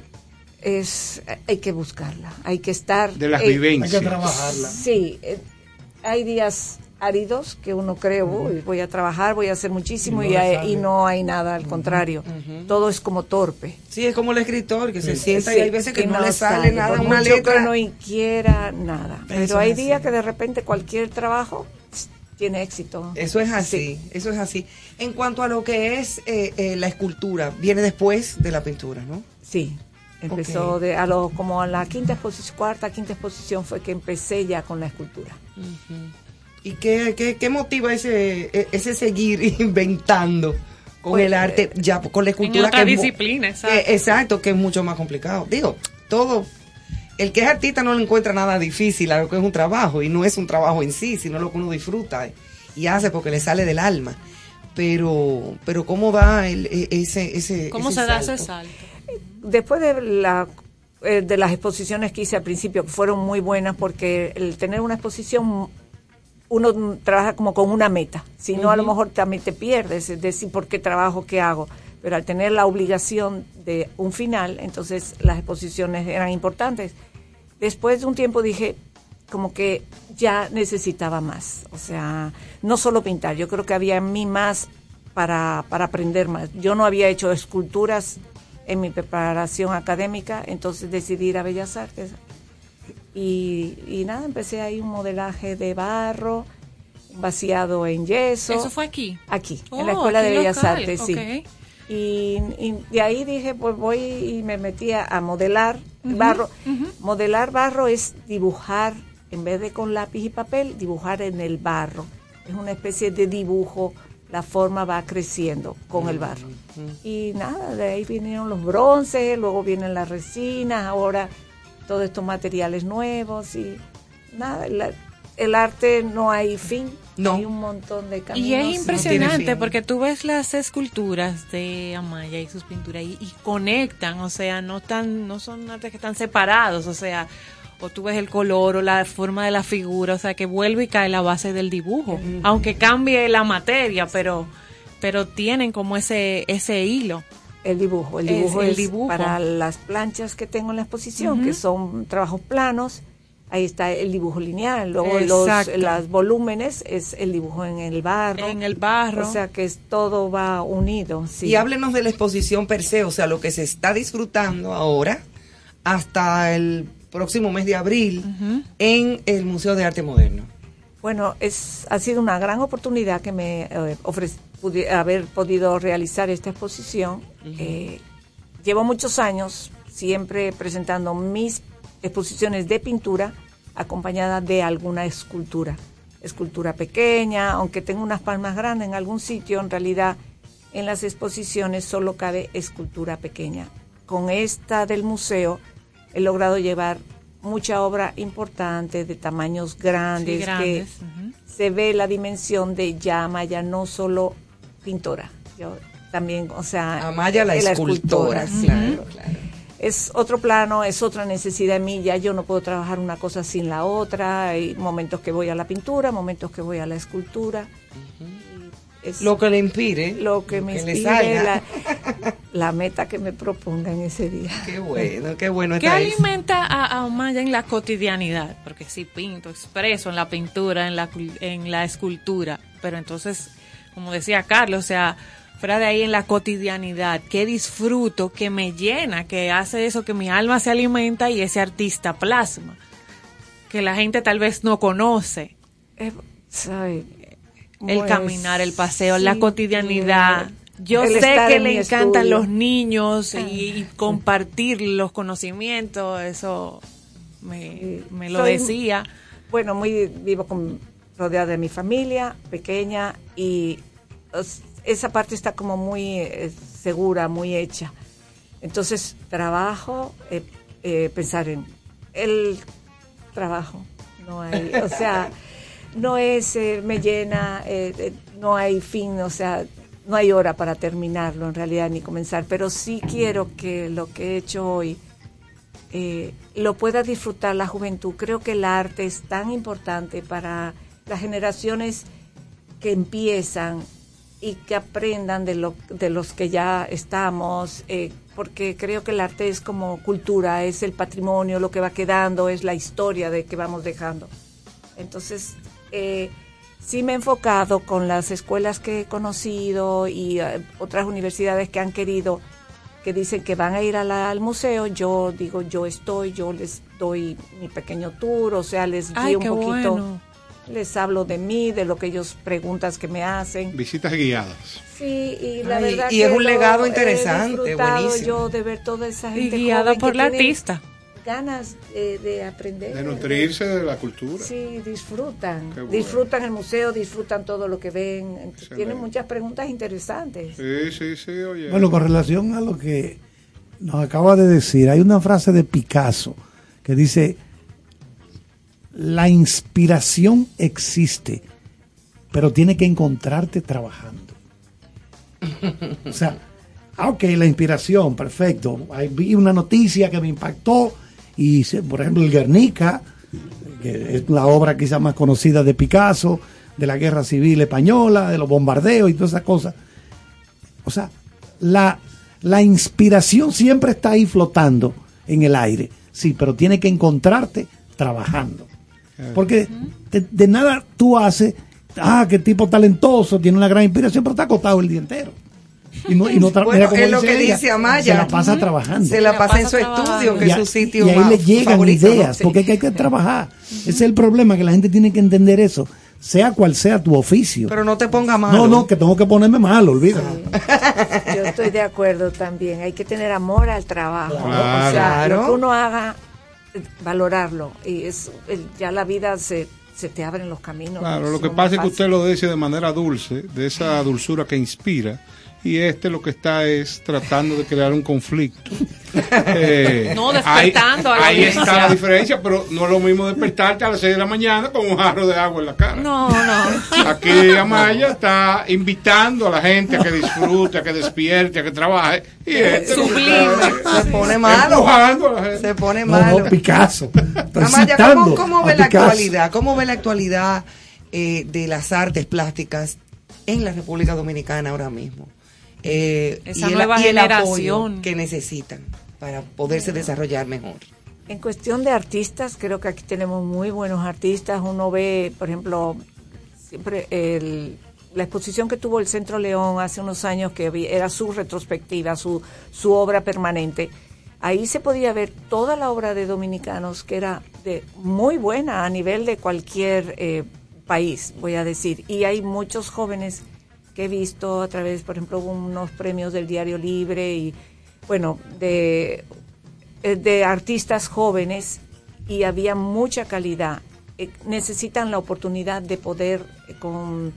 es hay que buscarla, hay que estar De las eh, vivencias. Hay que trabajarla. Sí, eh, hay días áridos que uno cree, "Uy, voy a trabajar, voy a hacer muchísimo Y no hay- sale. y no hay nada, al contrario, todo es como torpe. Sí, es como el escritor que se sienta y hay veces que no, le sale nada, una letra. que no quiera nada. Pero hay días que de repente cualquier trabajo tiene éxito. Eso es así, eso es así. En cuanto a lo que es eh, eh, la escultura, viene después de la pintura, ¿no? Sí. Empezó de a lo como a la quinta exposición, cuarta, quinta exposición fue que empecé ya con la escultura. ¿Y qué, qué, qué motiva ese, e- ese seguir inventando con Pues, el arte, ya con la escultura? otra que es disciplina, exacto. eh, exacto, que es mucho más complicado. Digo, todo, el que es artista no le encuentra nada difícil a lo que es un trabajo, y no es un trabajo en sí, sino lo que uno disfruta y hace porque le sale del alma. Pero, pero ¿cómo da el, e- ese, ese ¿Cómo ese se da ese salto? Después de la eh, de las exposiciones que hice al principio, que fueron muy buenas porque el tener una exposición uno trabaja como con una meta, si no a lo mejor también te pierdes, es decir, ¿por qué trabajo, qué hago? Pero al tener la obligación de un final, entonces las exposiciones eran importantes. Después de un tiempo dije, como que ya necesitaba más, o sea, no solo pintar, yo creo que había en mí más para, para aprender más. Yo no había hecho esculturas en mi preparación académica, entonces decidí ir a Bellas Artes y, y nada, empecé ahí un modelaje de barro, vaciado en yeso. ¿Eso fue aquí? Aquí, Oh, en la Escuela aquí de Bellas local, Artes, sí. Y, y de ahí dije, pues voy y me metí a, a modelar barro. Modelar barro es dibujar, en vez de con lápiz y papel, dibujar en el barro. Es una especie de dibujo, la forma va creciendo con el barro. Y nada, de ahí vinieron los bronces, luego vienen las resinas, ahora todos estos materiales nuevos y nada, la- el arte no hay fin, No. hay un montón de caminos. Y es impresionante porque tú ves las esculturas de Amaya y sus pinturas y, y conectan, o sea, no tan, no son artes que están separados, o sea, o tú ves el color o la forma de la figura, o sea, que vuelve y cae la base del dibujo, aunque cambie la materia, pero, pero tienen como ese, ese hilo. El dibujo, el Es dibujo el es, dibujo. para las planchas que tengo en la exposición, que son trabajos planos. Ahí está el dibujo lineal. Luego los las volúmenes es el dibujo en el barro. En el barro. O sea que es, todo va unido. Sí. Y háblenos de la exposición per se, o sea, lo que se está disfrutando ahora hasta el próximo mes de abril en el Museo de Arte Moderno. Bueno, es, ha sido una gran oportunidad que me eh, ofrece pudi- haber podido realizar esta exposición. Eh, llevo muchos años siempre presentando mis exposiciones de pintura acompañada de alguna escultura. Escultura pequeña, aunque tengo unas palmas grandes en algún sitio, en realidad en las exposiciones solo cabe escultura pequeña. Con esta del museo he logrado llevar mucha obra importante de tamaños grandes, Sí, grandes, que ujú. se ve la dimensión de ya Amaya no solo pintora, yo también, o sea, Amaya la eh, escultora, sí. claro, claro. Es otro plano, es otra necesidad mía, yo no puedo trabajar una cosa sin la otra, hay momentos que voy a la pintura, momentos que voy a la escultura. Es Lo que le inspire, lo que me inspire, salga. la, la meta que me proponga en ese día. Qué bueno, qué bueno ¿Qué alimenta a, a Amaya en la cotidianidad? Porque sí pinto, expreso en la pintura, en la, cul- en la escultura, pero entonces, como decía Carlos, o sea, fuera de ahí en la cotidianidad, ¿qué disfruto, que me llena, que hace eso, que mi alma se alimenta y ese artista plasma? Que la gente tal vez no conoce. Eh, ¿sabe? El Pues, caminar, el paseo, la cotidianidad. Yo el sé que en le encantan estudio. los niños y, y compartir los conocimientos, eso me, me lo Soy- decía. Bueno, muy vivo con, rodeada de mi familia, pequeña, y esa parte está como muy eh, segura, muy hecha. Entonces, trabajo, eh, eh, pensar en el trabajo. No hay, o sea, no es, me llena, no hay fin, o sea, no hay hora para terminarlo en realidad ni comenzar, pero sí quiero que lo que he hecho hoy lo pueda disfrutar la juventud. Creo que el arte es tan importante para las generaciones que empiezan y que aprendan de, lo, de los que ya estamos, eh, porque creo que el arte es como cultura, es el patrimonio, lo que va quedando, es la historia de que vamos dejando. Entonces, eh, sí me he enfocado con las escuelas que he conocido y eh, otras universidades que han querido, que dicen que van a ir a la- al museo. Yo digo, yo estoy, yo les doy mi pequeño tour, o sea, les guío un poquito, bueno. Les hablo de mí, de lo que ellos preguntas que me hacen. Visitas guiadas. Sí, y la Ay, verdad y es que un lo legado interesante, buenísimo. yo de ver toda esa gente Y guiada joven por que la tiene artista. ganas eh, de aprender. De nutrirse de la cultura. Sí, disfrutan. Bueno. Disfrutan el museo, disfrutan todo lo que ven. Excelente. Tienen muchas preguntas interesantes. Sí, sí, sí, oye. Bueno, con relación a lo que nos acaba de decir, hay una frase de Picasso que dice, la inspiración existe, pero tiene que encontrarte trabajando. O sea, ah, ok, la inspiración, perfecto. Vi una noticia que me impactó y, por ejemplo, el Guernica, que es la obra quizá más conocida de Picasso, de la guerra civil española, de los bombardeos y todas esas cosas. O sea, la, la inspiración siempre está ahí flotando en el aire. Sí, pero tiene que encontrarte trabajando. Porque de, de nada tú haces, ah, qué tipo talentoso, tiene una gran inspiración, pero está acostado el día entero. Y no, y no Bueno, es lo dice que ella, dice Amaya. Se la pasa trabajando. Se la la pasa en su estudio, que y, es a- su sitio y ahí le llegan favorito, ¿no? ideas, Sí. porque es que hay que trabajar. Ese es el problema, que la gente tiene que entender eso, sea cual sea tu oficio. Pero no te ponga malo. no, no, que tengo que ponerme malo, olvídate. Yo estoy de acuerdo también. Hay que tener amor al trabajo. Claro. O sea, lo Claro. que uno haga, valorarlo. Y es ya la vida se, se te abren los caminos. Claro, lo que pasa es que usted lo dice de manera dulce, de esa dulzura que inspira, y este lo que está es tratando de crear un conflicto. Eh, No, despertando ahí, a la ahí está la diferencia, pero no es lo mismo despertarte a las 6 de la mañana con un jarro de agua en la cara. No, no. Aquí Amaya está invitando a la gente a que disfrute, a que despierte, a que trabaje. Y este Sublime. está Se pone malo. a la gente. Se pone malo. no, Picasso. Amaya, ¿cómo, ve la Picasso. actualidad? ¿Cómo ve la actualidad eh, de las artes plásticas en la República Dominicana ahora mismo? Eh, Esa y el, nueva y el apoyo generación. que necesitan para poderse desarrollar mejor. En cuestión de artistas, creo que aquí tenemos muy buenos artistas. Uno ve, por ejemplo, siempre el- la exposición que tuvo el Centro León hace unos años, que era su retrospectiva, su, su obra permanente. Ahí se podía ver toda la obra de dominicanos, que era de muy buena a nivel de cualquier eh, país, voy a decir. Y hay muchos jóvenes que he visto a través, por ejemplo, unos premios del Diario Libre y, bueno, de eh, de artistas jóvenes y había mucha calidad. Eh, necesitan la oportunidad de poder, eh, con,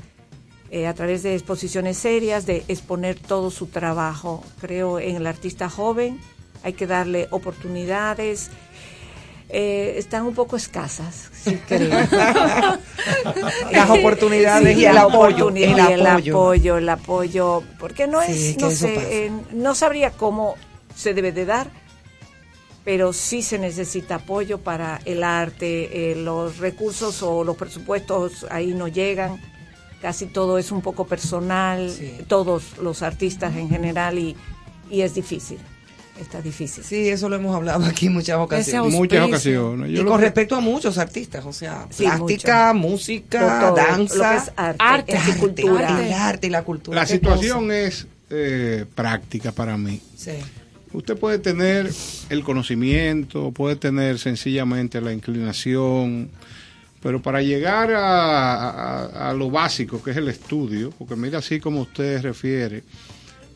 a través de exposiciones serias, de exponer todo su trabajo. Creo en el artista joven hay que darle oportunidades. Eh, están un poco escasas, creo. Las oportunidades y el apoyo, oportunidades el apoyo. apoyo, el apoyo, porque no Sí, es, no sé, eh, no sabría cómo se debe de dar, pero sí se necesita apoyo para el arte, eh, los recursos o los presupuestos ahí no llegan, casi todo es un poco personal, Sí. todos los artistas en general y, y es difícil, está difícil. Sí, eso lo hemos hablado aquí en muchas ocasiones. Muchas ocasiones. Y Yo con que- respecto a muchos artistas, o sea, Sí, plástica, mucho. música, Todo, danza, lo que es arte, arte, cultura. el arte y la cultura. La situación es eh, práctica para mí. Sí. Usted puede tener el conocimiento, puede tener sencillamente la inclinación, pero para llegar a, a- a lo básico que es el estudio, porque mira así como usted refiere,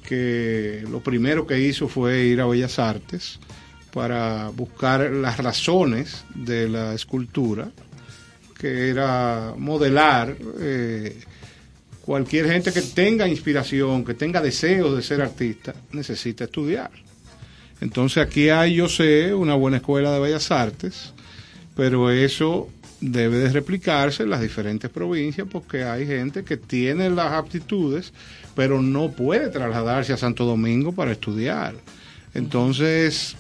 que lo primero que hizo fue ir a Bellas Artes para buscar las razones de la escultura, que era modelar eh, cualquier gente que tenga inspiración, que tenga deseo de ser artista, necesita estudiar. Entonces aquí hay, yo sé, una buena escuela de bellas artes, pero eso debe de replicarse en las diferentes provincias porque hay gente que tiene las aptitudes, pero no puede trasladarse a Santo Domingo para estudiar. Entonces,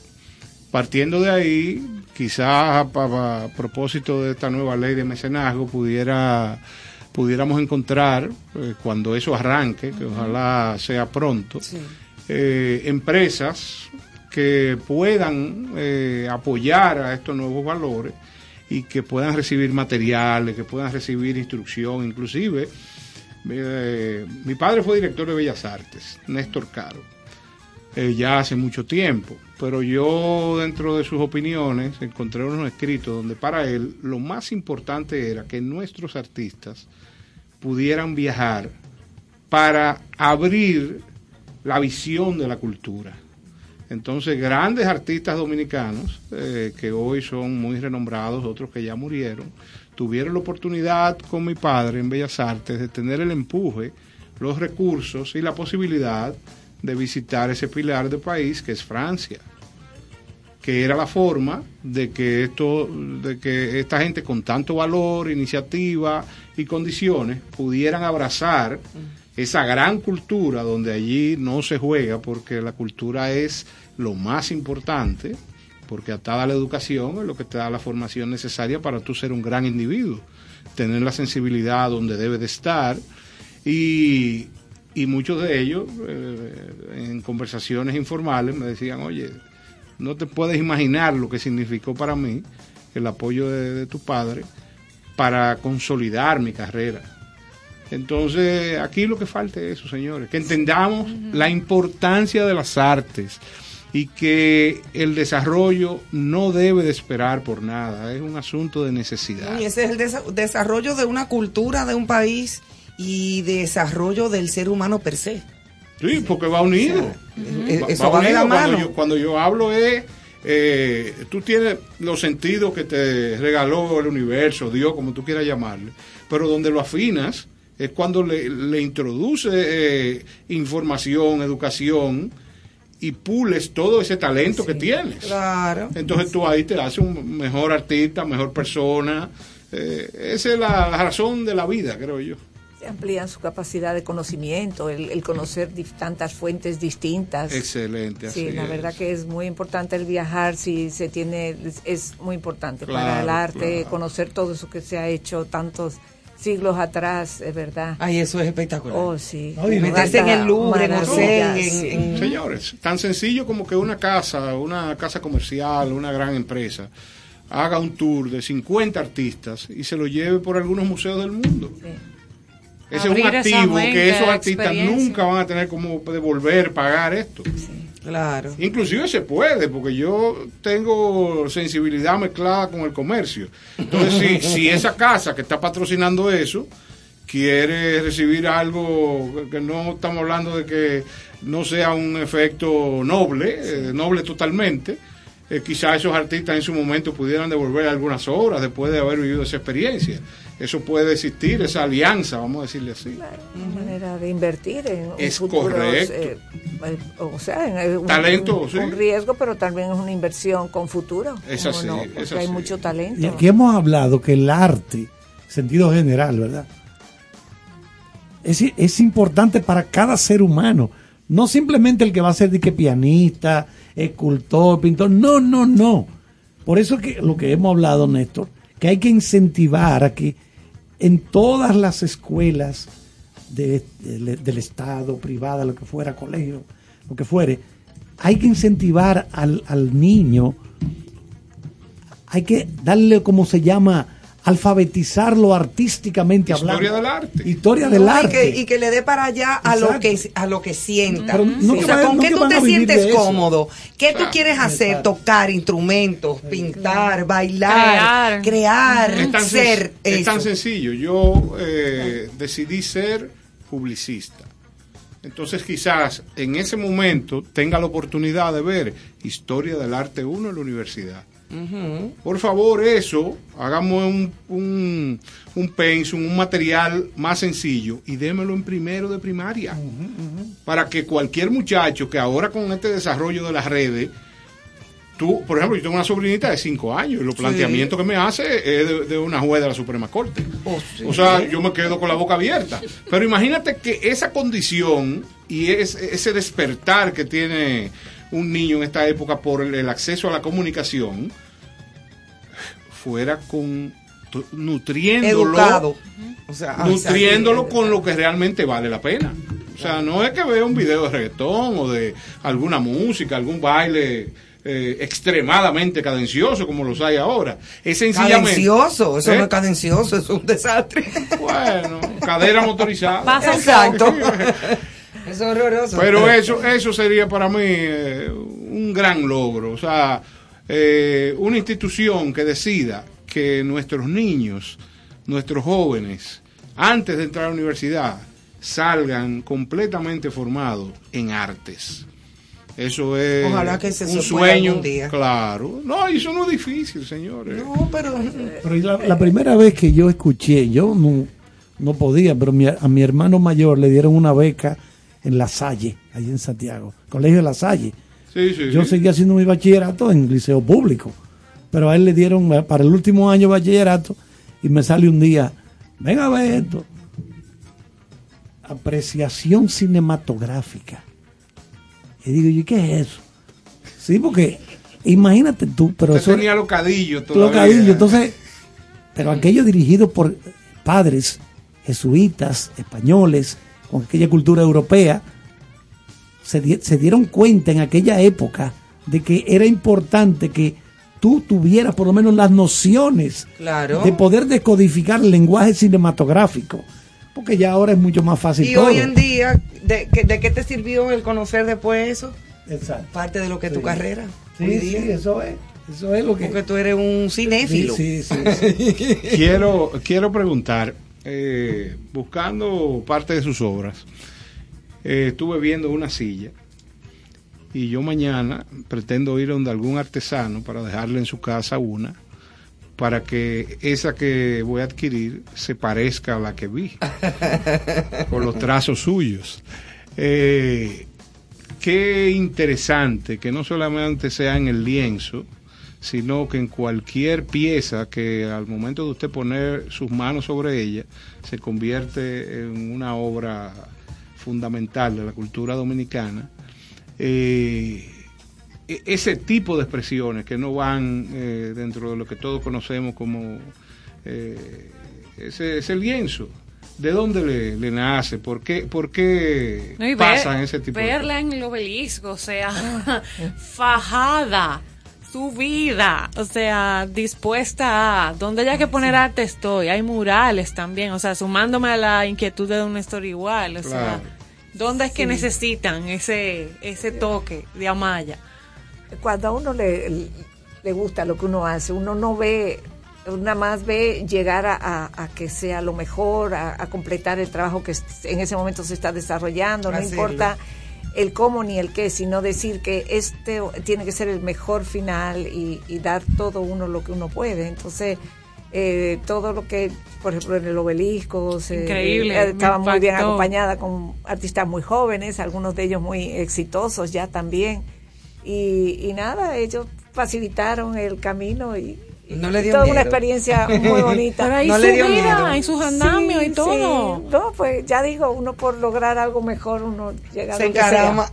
partiendo de ahí, quizás a, a propósito de esta nueva ley de mecenazgo pudiera pudiéramos encontrar eh, cuando eso arranque, que ojalá sea pronto, eh, empresas que puedan eh, apoyar a estos nuevos valores y que puedan recibir materiales, que puedan recibir instrucción, inclusive. eh, mi padre fue director de Bellas Artes, Néstor Caro, eh, ya hace mucho tiempo, pero yo dentro de sus opiniones encontré unos escritos donde para él lo más importante era que nuestros artistas pudieran viajar para abrir la visión de la cultura. Entonces, grandes artistas dominicanos, eh, que hoy son muy renombrados, otros que ya murieron, tuvieron la oportunidad con mi padre en Bellas Artes de tener el empuje, los recursos y la posibilidad de visitar ese pilar de país que es Francia que era la forma de que esto, de que esta gente con tanto valor, iniciativa y condiciones pudieran abrazar esa gran cultura donde allí no se juega porque la cultura es lo más importante, porque atada la educación es lo que te da la formación necesaria para tú ser un gran individuo, tener la sensibilidad donde debe de estar y, y muchos de ellos eh, en conversaciones informales me decían, oye, no te puedes imaginar lo que significó para mí el apoyo de, de tu padre para consolidar mi carrera. Entonces, aquí lo que falta es eso, señores, que entendamos la importancia de las artes y que el desarrollo no debe de esperar por nada, es un asunto de necesidad. Y ese es el desa- desarrollo de una cultura de un país y desarrollo del ser humano per se. Sí, porque va unido. Eh, Va- Eso va de la unido. mano. Cuando yo, cuando yo hablo es, eh, tú tienes los sentidos que te regaló el universo, Dios, como tú quieras llamarle, pero donde lo afinas es cuando le, le introduce eh, información, educación y pules todo ese talento que tienes. Claro. Entonces tú ahí te haces un mejor artista, mejor persona. Eh, esa es la, la razón de la vida, creo yo. Se amplían su capacidad de conocimiento, el, el conocer tantas fuentes distintas. Excelente. Sí, así la es. verdad que es muy importante el viajar, si se tiene, es, muy importante para el arte, claro. conocer todo eso que se ha hecho tantos siglos atrás, es verdad. Ay, eso es espectacular. Oh, sí. Meterse en el Louvre, en sí. Señores, tan sencillo como que una casa, una casa comercial, una gran empresa, haga un tour de 50 artistas y se lo lleve por algunos museos del mundo. Ese Abrir es un activo que esos artistas nunca van a tener como devolver, pagar esto. Claro. Inclusive se puede, porque yo tengo sensibilidad mezclada con el comercio. Entonces, si, si esa casa que está patrocinando eso quiere recibir algo que no estamos hablando de que no sea un efecto noble, eh, noble totalmente, eh, quizás esos artistas en su momento pudieran devolver algunas obras después de haber vivido esa experiencia. Eso puede existir, esa alianza, vamos a decirle así. Una manera de invertir en un Es futuro, correcto. eh, eh, o sea, en un, Talento, un- sí. un riesgo, pero también es una inversión con futuro. Es ¿cómo así, no? es Porque hay mucho Y talento. aquí hemos hablado que el arte, sentido general, ¿verdad? Es, es importante para cada ser humano. No simplemente el que va a ser de que pianista, escultor, pintor. No, no, no. Por eso que lo que hemos hablado, Néstor, que hay que incentivar a que en todas las escuelas de- de- del Estado, privada, lo que fuera, colegio, lo que fuere, hay que incentivar al, al niño hay que darle, como se llama, alfabetizarlo artísticamente Historia hablando. del arte. Historia del No, y, arte. que, y que le dé para allá a lo que a lo que sienta. Pero no o que sea, vayan- ¿con no qué tú te sientes cómodo? ¿Qué tú Ah, quieres hacer? exacto. Tocar instrumentos, pintar, bailar, Crear. crear, Es tan, ser es tan sencillo. Yo eh, decidí ser publicista. Entonces quizás en ese momento tenga la oportunidad de ver Historia del Arte 1 en la universidad. Por favor, eso, hagamos un, un, un pensum, un material más sencillo y démelo en primero de primaria. Para que cualquier muchacho que ahora con este desarrollo de las redes, tú, por ejemplo, yo tengo una sobrinita de 5 años y los planteamientos que me hace es de, de una juez de la Suprema Corte. O sea, yo me quedo con la boca abierta. Pero imagínate que esa condición y es- ese despertar que tiene un niño en esta época por el, el acceso a la comunicación fuera con nutriéndolo Educado. O sea, ah, nutriéndolo con lo que realmente vale la pena. O sea, no es que vea un video de reggaetón o de alguna música, algún baile eh, extremadamente cadencioso como los hay ahora. Es sencillamente... Cadencioso, eso ¿Eh? no es cadencioso, es un desastre. Bueno, cadera motorizada. Pasa Exacto. Es horroroso. Pero eso, eso sería para mí eh, un gran logro. O sea, eh, una institución que decida que nuestros niños, nuestros jóvenes, antes de entrar a la universidad, salgan completamente formados en artes. Eso es Ojalá que se un sueño. día. Claro. No, eso no es difícil, señores. No, pero Pero la, la primera vez que yo escuché, yo no, no podía, pero mi- a mi hermano mayor le dieron una beca en La Salle, allí en Santiago, Colegio de La Salle. Sí, sí, Yo sí. seguía haciendo mi bachillerato en liceo público, pero a él le dieron eh, para el último año bachillerato y me sale un día, venga a ver esto, apreciación cinematográfica. Y digo, ¿y qué es eso? Sí, porque imagínate tú, pero Usted eso tenía locadillo todavía. Locadillo, entonces, pero aquello dirigido por padres jesuitas, españoles, con aquella cultura europea, se, di- se dieron cuenta en aquella época de que era importante que tú tuvieras por lo menos las nociones Claro. de poder decodificar el lenguaje cinematográfico, porque ya ahora es mucho más fácil y todo. hoy en día, ¿de, qué- ¿de qué te sirvió el conocer después eso? Exacto. Parte de lo que es tu carrera. Sí, hoy sí, día. eso es, eso es lo que... Porque tú eres un cinéfilo. Sí, sí, sí, sí. quiero, quiero preguntar, eh, buscando parte de sus obras, eh, estuve viendo una silla y yo mañana pretendo ir donde algún artesano para dejarle en su casa una para que esa que voy a adquirir se parezca a la que vi con los trazos suyos. Eh, qué interesante que no solamente sea en el lienzo, sino que en cualquier pieza que al momento de usted poner sus manos sobre ella se convierte en una obra fundamental de la cultura dominicana. Eh, e- ese tipo de expresiones que no van eh, dentro de lo que todos conocemos como eh, ese, ese lienzo. ¿De dónde le, le nace? ¿Por qué, por qué No, y ver- pasan ese tipo de verla en el obelisco, o sea, fajada, subida, o sea, dispuesta a, donde haya que poner arte estoy, hay murales también, o sea, sumándome a la inquietud de una historia igual, o sea. ¿dónde es que necesitan ese, ese toque de Amaya? cuando a uno le, le gusta lo que uno hace, uno no ve, nada más ve llegar a, a- a que sea lo mejor, a, a completar el trabajo que en ese momento se está desarrollando, no Hacerlo. importa el cómo ni el qué, sino decir que este tiene que ser el mejor final y, y dar todo uno lo que uno puede. Entonces, eh, todo lo que, por ejemplo, en el obelisco, se- Increíble, eh, estaba muy bien acompañada con artistas muy jóvenes, algunos de ellos muy exitosos ya también. Y, y nada, ellos facilitaron el camino y No le dio toda una miedo. experiencia muy bonita. Pero ahí No su le dio vida, miedo. en sus andamios Sí, y todo. sí. No, pues ya digo, uno por lograr algo mejor, uno llega a se sea. encarama.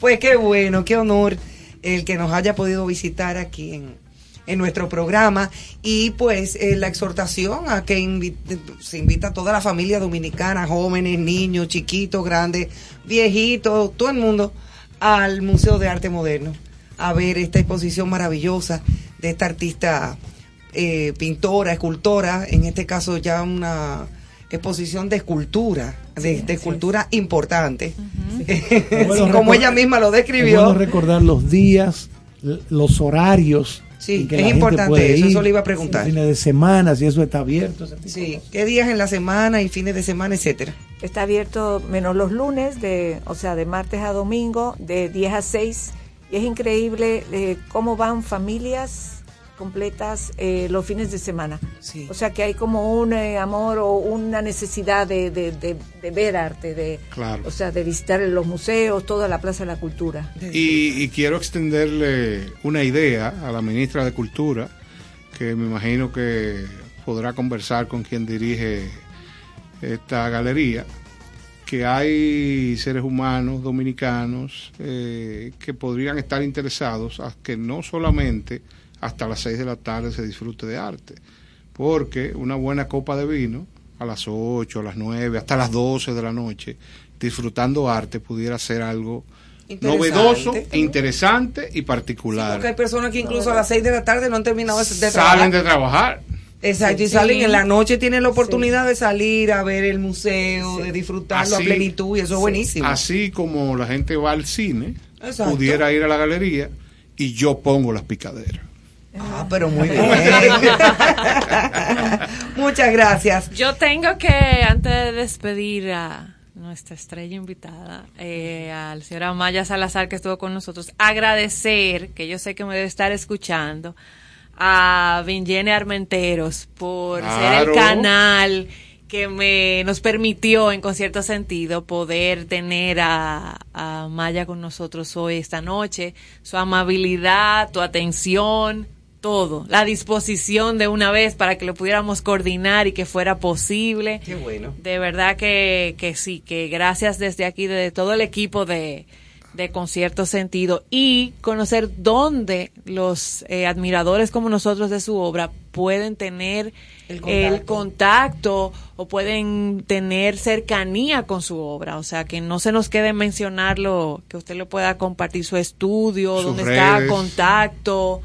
pues qué bueno, qué honor el que nos haya podido visitar aquí en, en nuestro programa y pues eh, la exhortación a que invi- se invita a toda la familia dominicana, jóvenes, niños, chiquitos, grandes, viejitos, todo el mundo al Museo de Arte Moderno a ver esta exposición maravillosa de esta artista eh, pintora, escultora, en este caso ya una exposición de escultura, de, de escultura importante, Bueno, como ella misma lo Es describió. bueno recordar los días, los horarios Sí, que es importante eso, ir, eso le iba a preguntar. Fines de semana, si eso está abierto. Sí. ¿qué días en la semana y fines de semana, etcétera? Está abierto menos los lunes, de, o sea, de martes a domingo, de 10 a 6. Y es increíble eh, cómo van familias completas eh, los fines de semana. Sí. O sea que hay como un eh, amor o una necesidad de, de, de- de ver arte, de, Claro. o sea, de visitar los museos, toda la Plaza de la Cultura. Y, y quiero extenderle una idea a la ministra de Cultura, que me imagino que podrá conversar con quien dirige esta galería, que hay seres humanos dominicanos eh, que podrían estar interesados a que no solamente hasta las 6 de la tarde se disfrute de arte, porque una buena copa de vino a las 8, a las 9, hasta las 12 de la noche, disfrutando arte pudiera ser algo novedoso, interesante y particular. Porque hay personas que incluso a las 6 de la tarde no han terminado de de Salen trabajar. de trabajar. Exacto, y Sí. salen en la noche, tienen la oportunidad de salir a ver el museo, de disfrutarlo Así- a plenitud, y eso es buenísimo. Así como la gente va al cine, Exacto. pudiera ir a la galería y yo pongo las picaderas. Ah, pero muy bien. Muchas gracias. Yo tengo que, antes de despedir a nuestra estrella invitada, eh, al señor Amaya Salazar que estuvo con nosotros, agradecer, que yo sé que me debe estar escuchando, a Vingene Armenteros por ser el canal que me nos permitió en con cierto sentido poder tener a, a Maya con nosotros hoy esta noche su amabilidad tu atención todo la disposición de una vez para que lo pudiéramos coordinar y que fuera posible Qué bueno. de verdad que, que sí, que gracias desde aquí, desde todo el equipo de, de Concierto Sentido y conocer dónde los eh, admiradores como nosotros de su obra pueden tener El el contacto. o pueden tener cercanía con su obra. O sea, que no se nos quede mencionarlo, que usted le pueda compartir su estudio, Sus dónde está, contacto.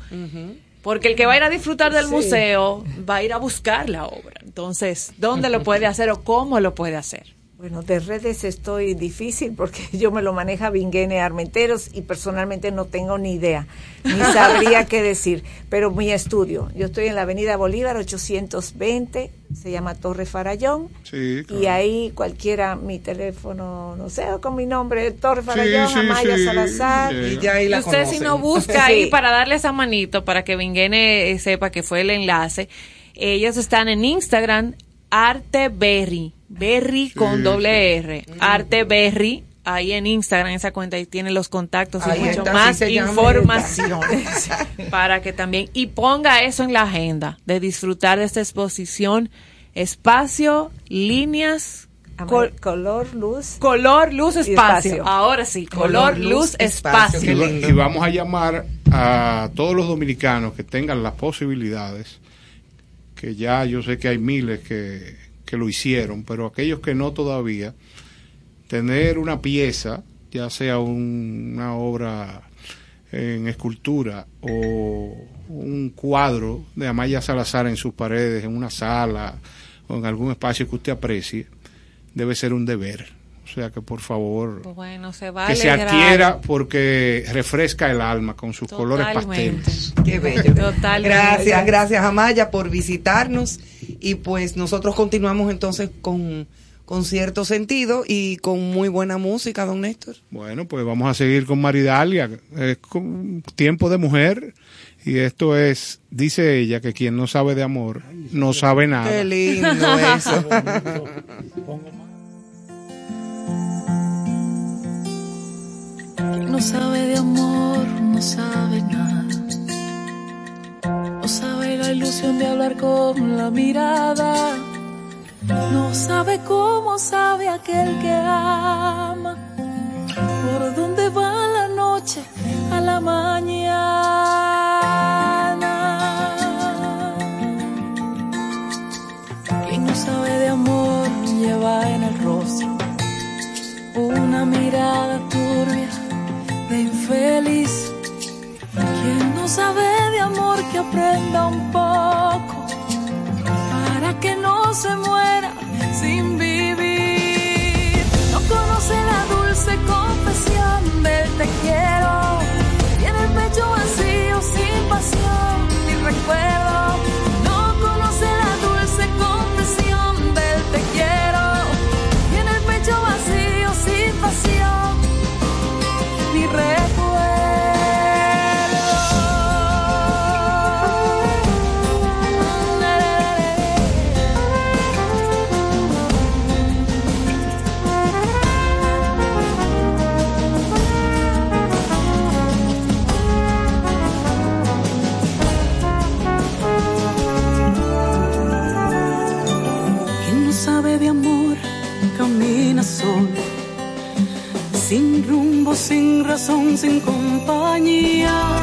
Porque el que va a ir a disfrutar del Sí. museo va a ir a buscar la obra. Entonces, ¿dónde lo puede hacer o cómo lo puede hacer? Bueno, de redes estoy difícil porque yo me lo maneja Vinguene Armenteros y personalmente no tengo ni idea, ni sabría qué decir. Pero mi estudio, yo estoy en la Avenida Bolívar 820, se llama Torre Farallón. Sí, claro. Y ahí cualquiera, mi teléfono, no sé, con mi nombre, Torre Farallón, sí, Amaya sí. Salazar. Sí. Y ya ahí Y la usted si no busca ahí para darle esa manito para que Vinguene eh, sepa que fue el enlace, ellos están en Instagram, Arte Berry, Berry con doble R, Arte Berry, ahí en Instagram, esa cuenta, ahí tiene los contactos y Ahí mucho está, más información para que también, y ponga eso en la agenda, de disfrutar de esta exposición, espacio, líneas, col- color, luz. color, luz, espacio. espacio. Ahora sí, color, luz, espacio. Y vamos a llamar a todos los dominicanos que tengan las posibilidades, que ya yo sé que hay miles que, que lo hicieron, pero aquellos que no todavía, tener una pieza, ya sea un- una obra en escultura o un cuadro de Amaya Salazar en sus paredes, en una sala o en algún espacio que usted aprecie, debe ser un deber. O sea que por favor Bueno, se vale. que se adquiera porque refresca el alma con sus colores pasteles. Qué bello. Totalmente. Gracias, gracias Amaya por visitarnos y pues nosotros continuamos entonces con, con cierto sentido y con muy buena música, don Néstor. Bueno, pues vamos a seguir con Maridalia, es con tiempo de mujer y esto es, dice ella, que quien no sabe de amor no sabe nada. Qué lindo eso. No sabe de amor, no sabe nada. No sabe la ilusión de hablar con la mirada. No sabe cómo sabe aquel que ama. Por dónde va la noche a la mañana. Quien no sabe de amor lleva en el rostro una mirada turbia de infeliz. Quien no sabe de amor que aprenda un poco para que no se muera sin vivir. No conoce la dulce confesión del te quiero. Tiene el pecho vacío sin pasión. Edna corazón sin compañía.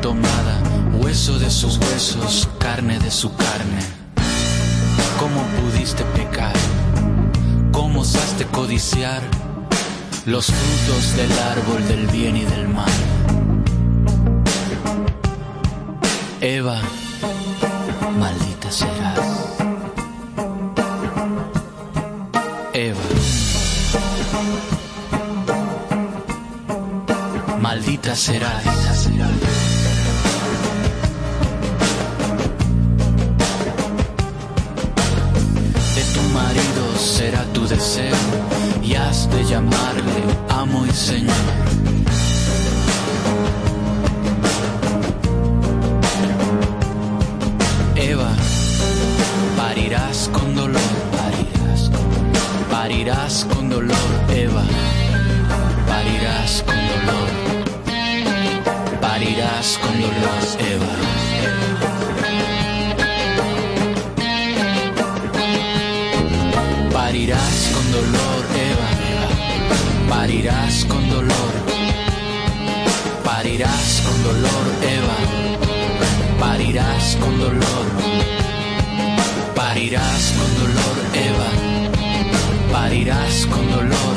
tomada, hueso de sus huesos, carne de su carne. ¿Cómo pudiste pecar? ¿Cómo osaste codiciar los frutos del árbol del bien y del mal? Eva, maldita serás. Eva. Maldita serás. Maldita serás. y has de llamarle amo y señor. con dolor, parirás con dolor, Eva, parirás con dolor, parirás con dolor, Eva, parirás con dolor,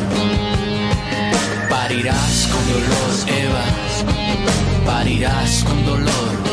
parirás con dolor, Eva, parirás con dolor.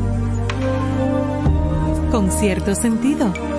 con cierto sentido.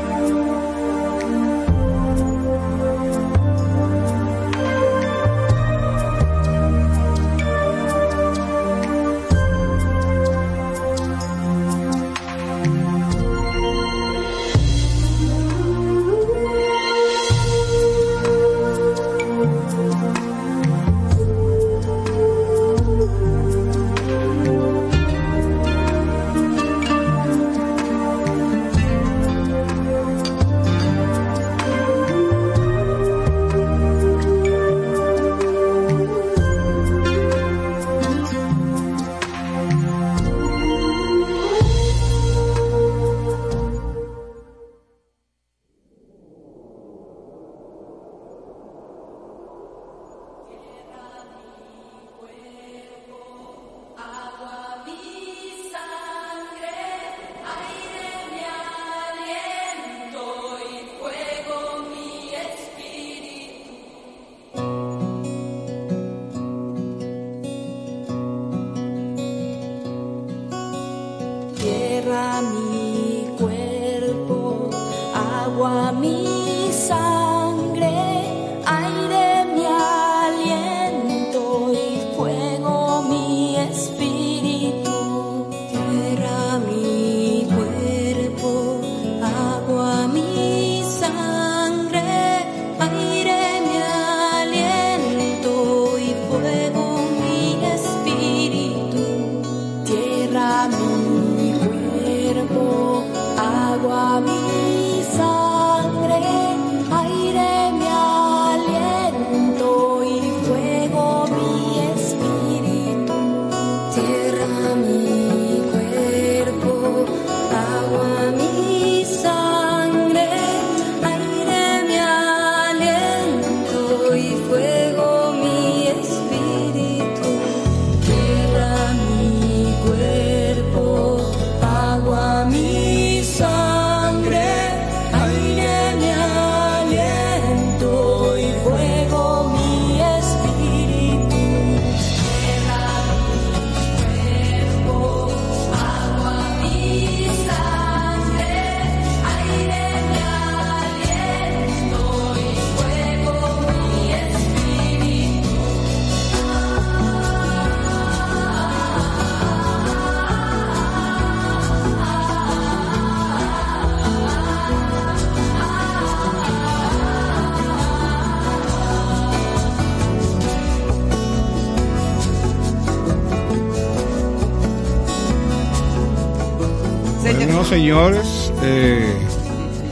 Señores, eh,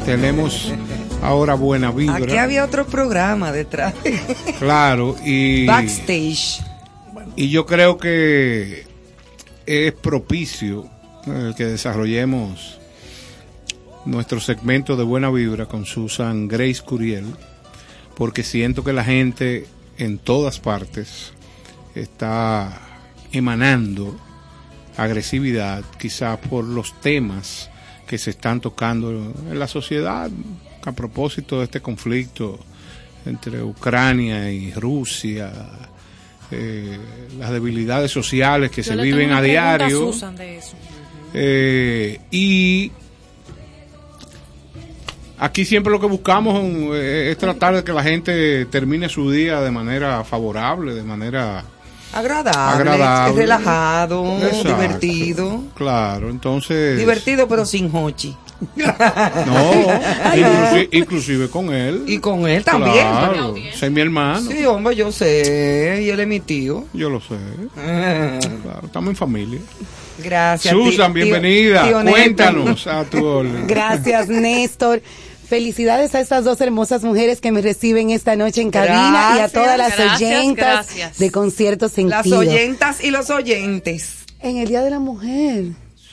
tenemos ahora buena vibra. Aquí había otro programa detrás. Claro, y, Backstage. y yo creo que es propicio eh, que desarrollemos nuestro segmento de buena vibra con Susan Grace Curiel, porque siento que la gente en todas partes está emanando agresividad, quizás por los temas que se están tocando en la sociedad a propósito de este conflicto entre Ucrania y Rusia, eh, las debilidades sociales que Yo se viven a diario. Susan de eso. Eh, y aquí siempre lo que buscamos es tratar de que la gente termine su día de manera favorable, de manera Agradable, Agradable. relajado, Exacto. divertido. Claro, entonces... Divertido pero sin hochi. No, inclusi- inclusive con él. Y con él también. Claro, es mi hermano. Sí, hombre, yo sé. Y él es mi tío. Yo lo sé. Ah. Claro, estamos en familia. Gracias. Susan, tío- bienvenida. tío. Cuéntanos a tu orden. Gracias, Néstor. Felicidades a estas dos hermosas mujeres que me reciben esta noche en cabina y a todas las gracias, oyentas gracias. de Conciertos Sentido. Las oyentas y los oyentes. En el Día de la Mujer.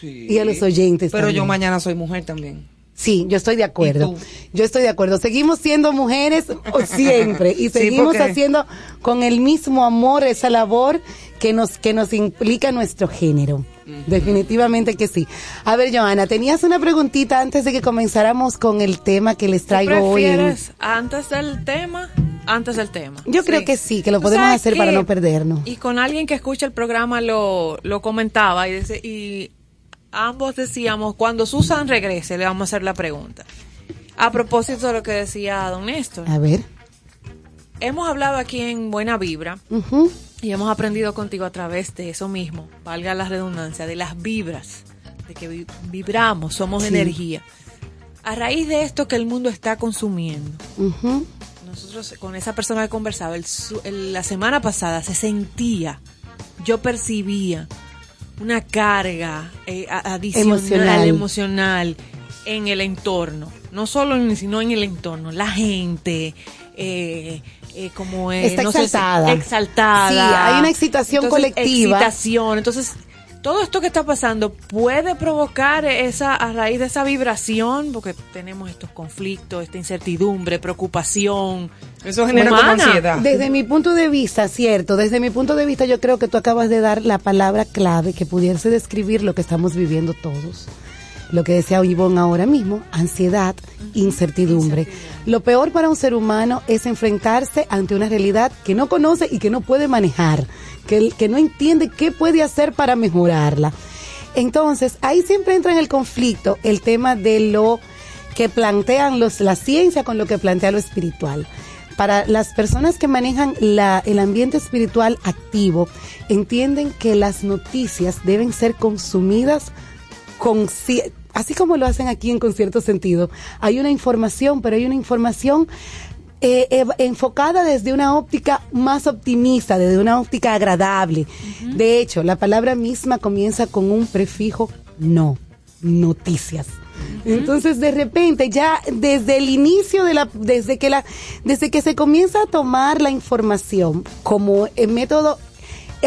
Y a los oyentes. Pero yo mañana soy mujer también. Sí, yo estoy de acuerdo. Yo estoy de acuerdo. Seguimos siendo mujeres siempre y seguimos haciendo con el mismo amor esa labor que nos que nos implica nuestro género. Definitivamente que sí. A ver, Joana, tenías una preguntita antes de que comenzáramos con el tema que les ¿Tú traigo hoy. en- prefieres antes del tema? Antes del tema. Yo creo que sí, que lo Tú podemos hacer para no perdernos. Y con alguien que escucha el programa lo, lo comentaba y, dice- y ambos decíamos, cuando Susan regrese le vamos a hacer la pregunta. A propósito de lo que decía don Néstor. A ver. Hemos hablado aquí en Buena Vibra y hemos aprendido contigo a través de eso mismo, valga la redundancia, de las vibras, de que vi- vibramos, somos Sí. energía. A raíz de esto que el mundo está consumiendo, nosotros con esa persona que conversaba el su- el- la semana pasada se sentía, yo percibía una carga eh, adicional Emocional. emocional. en el entorno, no solo en, sino en el entorno, la gente, eh, eh, como es, Está no sé si- exaltada. Sí, hay una excitación Entonces, colectiva. Excitación, entonces todo esto que está pasando puede provocar esa a raíz de esa vibración porque tenemos estos conflictos, esta incertidumbre, preocupación. Eso genera como ansiedad. Desde mi punto de vista, cierto, desde mi punto de vista yo creo que tú acabas de dar la palabra clave que pudiese describir lo que estamos viviendo todos. Lo que decía Ivonne ahora mismo, ansiedad, incertidumbre. Lo peor para un ser humano es enfrentarse ante una realidad que no conoce y que no puede manejar, que, que no entiende qué puede hacer para mejorarla. Entonces, ahí siempre entra en el conflicto el tema de lo que plantean los, la ciencia con lo que plantea lo espiritual. Para las personas que manejan la- el ambiente espiritual activo, entienden que las noticias deben ser consumidas con, así como lo hacen aquí en con cierto sentido. Hay una información, pero hay una información eh, ev- enfocada desde una óptica más optimista, desde una óptica agradable. De hecho, la palabra misma comienza con un prefijo no, noticias. Entonces, de repente, ya desde el inicio de la, desde que la, desde que se comienza a tomar la información como el método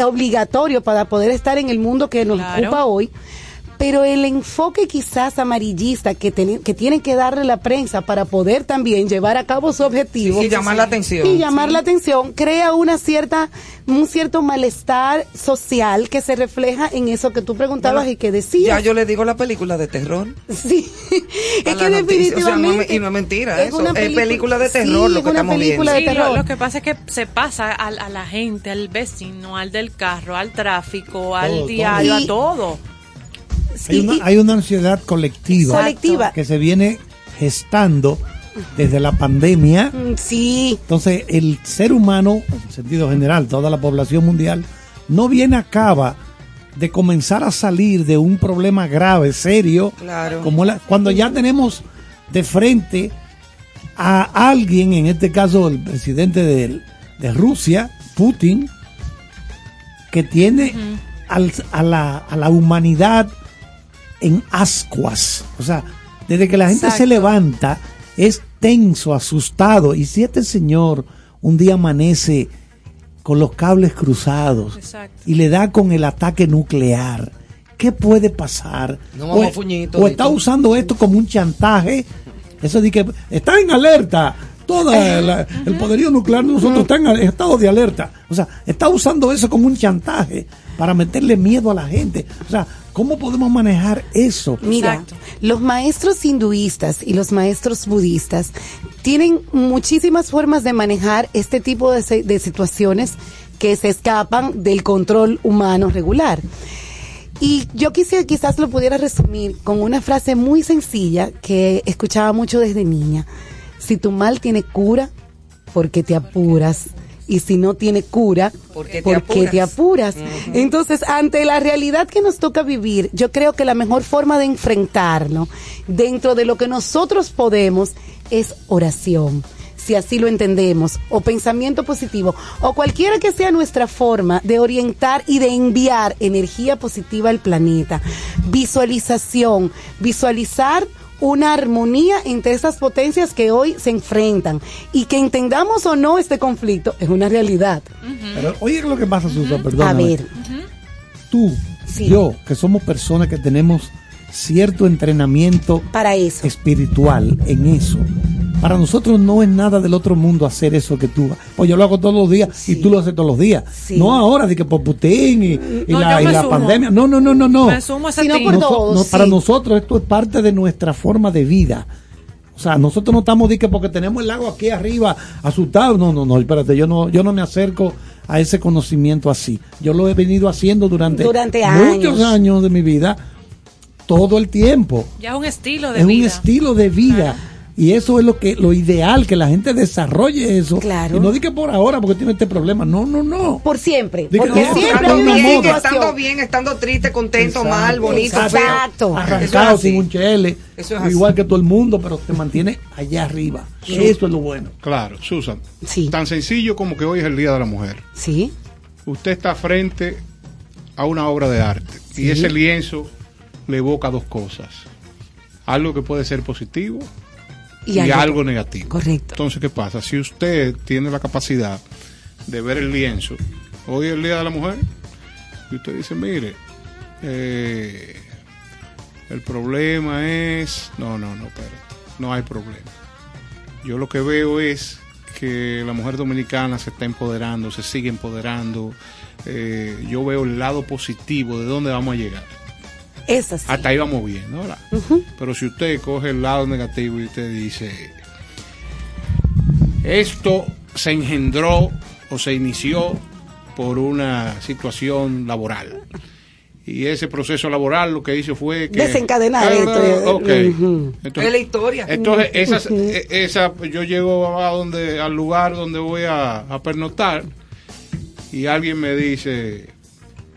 obligatorio para poder estar en el mundo que nos Claro. ocupa hoy, pero el enfoque quizás amarillista que, teni- que tiene que darle la prensa para poder también llevar a cabo su objetivo Y llamar la atención. y llamar la atención crea una cierta un cierto malestar social que se refleja en eso que tú preguntabas Bueno, y que decías Ya yo le digo la película de terror. Sí, es A que. O sea, no definitivamente. me- y no es mentira eso. una Es película de terror sí, lo es que una estamos película Sí, de lo, terror. lo que pasa es que se pasa al- a, la gente, al vecino, al del carro, al tráfico, al Todo, diario, todo. a todo. Hay una, hay una ansiedad colectiva, Colectiva. que se viene gestando desde la pandemia. Mm, Sí, Entonces, el ser humano, en sentido general, toda la población mundial, no viene a cabo de comenzar a salir de un problema grave, serio, Claro. como la- cuando ya tenemos de frente a alguien, en este caso el presidente de, de Rusia, Putin, que tiene al- a, la, a la humanidad en ascuas. O sea, desde que la gente se levanta, es tenso, asustado. Y si este señor un día amanece con los cables cruzados Exacto. y le da con el ataque nuclear, ¿qué puede pasar? No, o, vamos, fuñito, o está usando esto como un chantaje. Eso de que está en alerta. Todo el, poderío nuclear de nosotros está en estado de alerta. O sea, está usando eso como un chantaje para meterle miedo a la gente. O sea, ¿cómo podemos manejar eso? Mira, Exacto. los maestros hinduistas y los maestros budistas tienen muchísimas formas de manejar este tipo de, de situaciones que se escapan del control humano regular. Y yo quisiera, quizás lo pudiera resumir con una frase muy sencilla que escuchaba mucho desde niña. Si tu mal tiene cura, porque te apuras. y si no tiene cura, ¿Por qué te ¿por qué te apuras? apuras? Entonces, ante la realidad que nos toca vivir, yo creo que la mejor forma de enfrentarlo dentro de lo que nosotros podemos es oración si así lo entendemos, o pensamiento positivo, o cualquiera que sea nuestra forma de orientar y de enviar energía positiva al planeta. Visualización, visualizar una armonía entre esas potencias que hoy se enfrentan y que entendamos o no este conflicto es una realidad. Pero oye lo que pasa, Susa, perdón. A ver. Tú, yo, que somos personas que tenemos cierto entrenamiento para eso espiritual en eso. Para nosotros no es nada del otro mundo hacer eso que tú. Pues yo lo hago todos los días y tú lo haces todos los días. No ahora de que por Putin y, y No, la, y pandemia. No, no, no, no, no. Me sumo a Sino por Noso- todos, no, sí. Para nosotros esto es parte de nuestra forma de vida. O sea, nosotros no estamos de que porque tenemos el lago aquí arriba asustado. No, no, no, espérate, yo no, yo no me acerco a ese conocimiento así. Yo lo he venido haciendo durante, Durante muchos años. años de mi vida, todo el tiempo. Ya es un estilo de es un vida. estilo de vida. Y eso es lo que lo ideal, que la gente desarrolle eso. Claro. Y no di que por ahora, porque tiene este problema. No, no, no. Por siempre. Porque no, siempre estando hay una bien. Estando bien, estando triste, contento, mal, bonito, Exacto. feo. Es Arrancado sin un chele. Eso es así. igual que todo el mundo, pero te mantiene allá arriba. Eso es lo bueno. Claro, Susan. Sí. Tan sencillo como que hoy es el Día de la Mujer. Sí. Usted está frente a una obra de arte y ese lienzo le evoca dos cosas. Algo que puede ser positivo Y y, algo- algo, negativo. Correcto. Entonces, ¿qué pasa? Si usted tiene la capacidad de ver el lienzo, hoy es el Día de la Mujer, y usted dice, mire, eh, el problema es... No, no, no, espérate, no hay problema. Yo lo que veo es que la mujer dominicana se está empoderando, se sigue empoderando. eh, yo veo el lado positivo de dónde vamos a llegar. Es así. Hasta ahí vamos bien, ¿no? Pero si usted coge el lado negativo y usted dice, esto se engendró o se inició por una situación laboral. Y ese proceso laboral lo que hizo fue que... Desencadenar esto. Ok. Ujú. Entonces, Es la historia. entonces, esas, esa, yo llego a donde, al lugar donde voy a, a pernoctar y alguien me dice,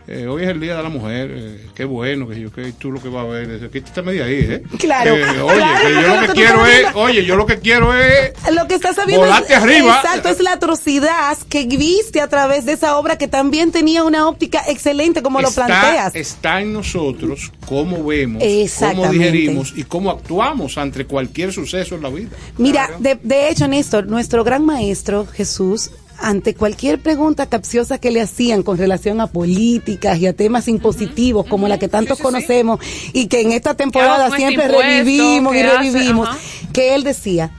eh, hoy es el Día de la Mujer, eh, qué bueno, que yo, que tú lo que vas a ver, es, quítate de ahí, ¿eh? Claro. Eh, oye, Claro, que yo lo que que quiero es, oye, yo lo que quiero es Lo que estás sabiendo es, arriba. exacto, es la atrocidad que viste a través de esa obra que también tenía una óptica excelente como lo está, planteas. está en nosotros cómo vemos, cómo digerimos y cómo actuamos ante cualquier suceso en la vida. Mira, de, de hecho, Néstor, nuestro gran maestro Jesús, ante cualquier pregunta capciosa que le hacían con relación a políticas y a temas impositivos como la que tantos conocemos y que en esta temporada siempre impuesto? revivimos y revivimos, que él decía,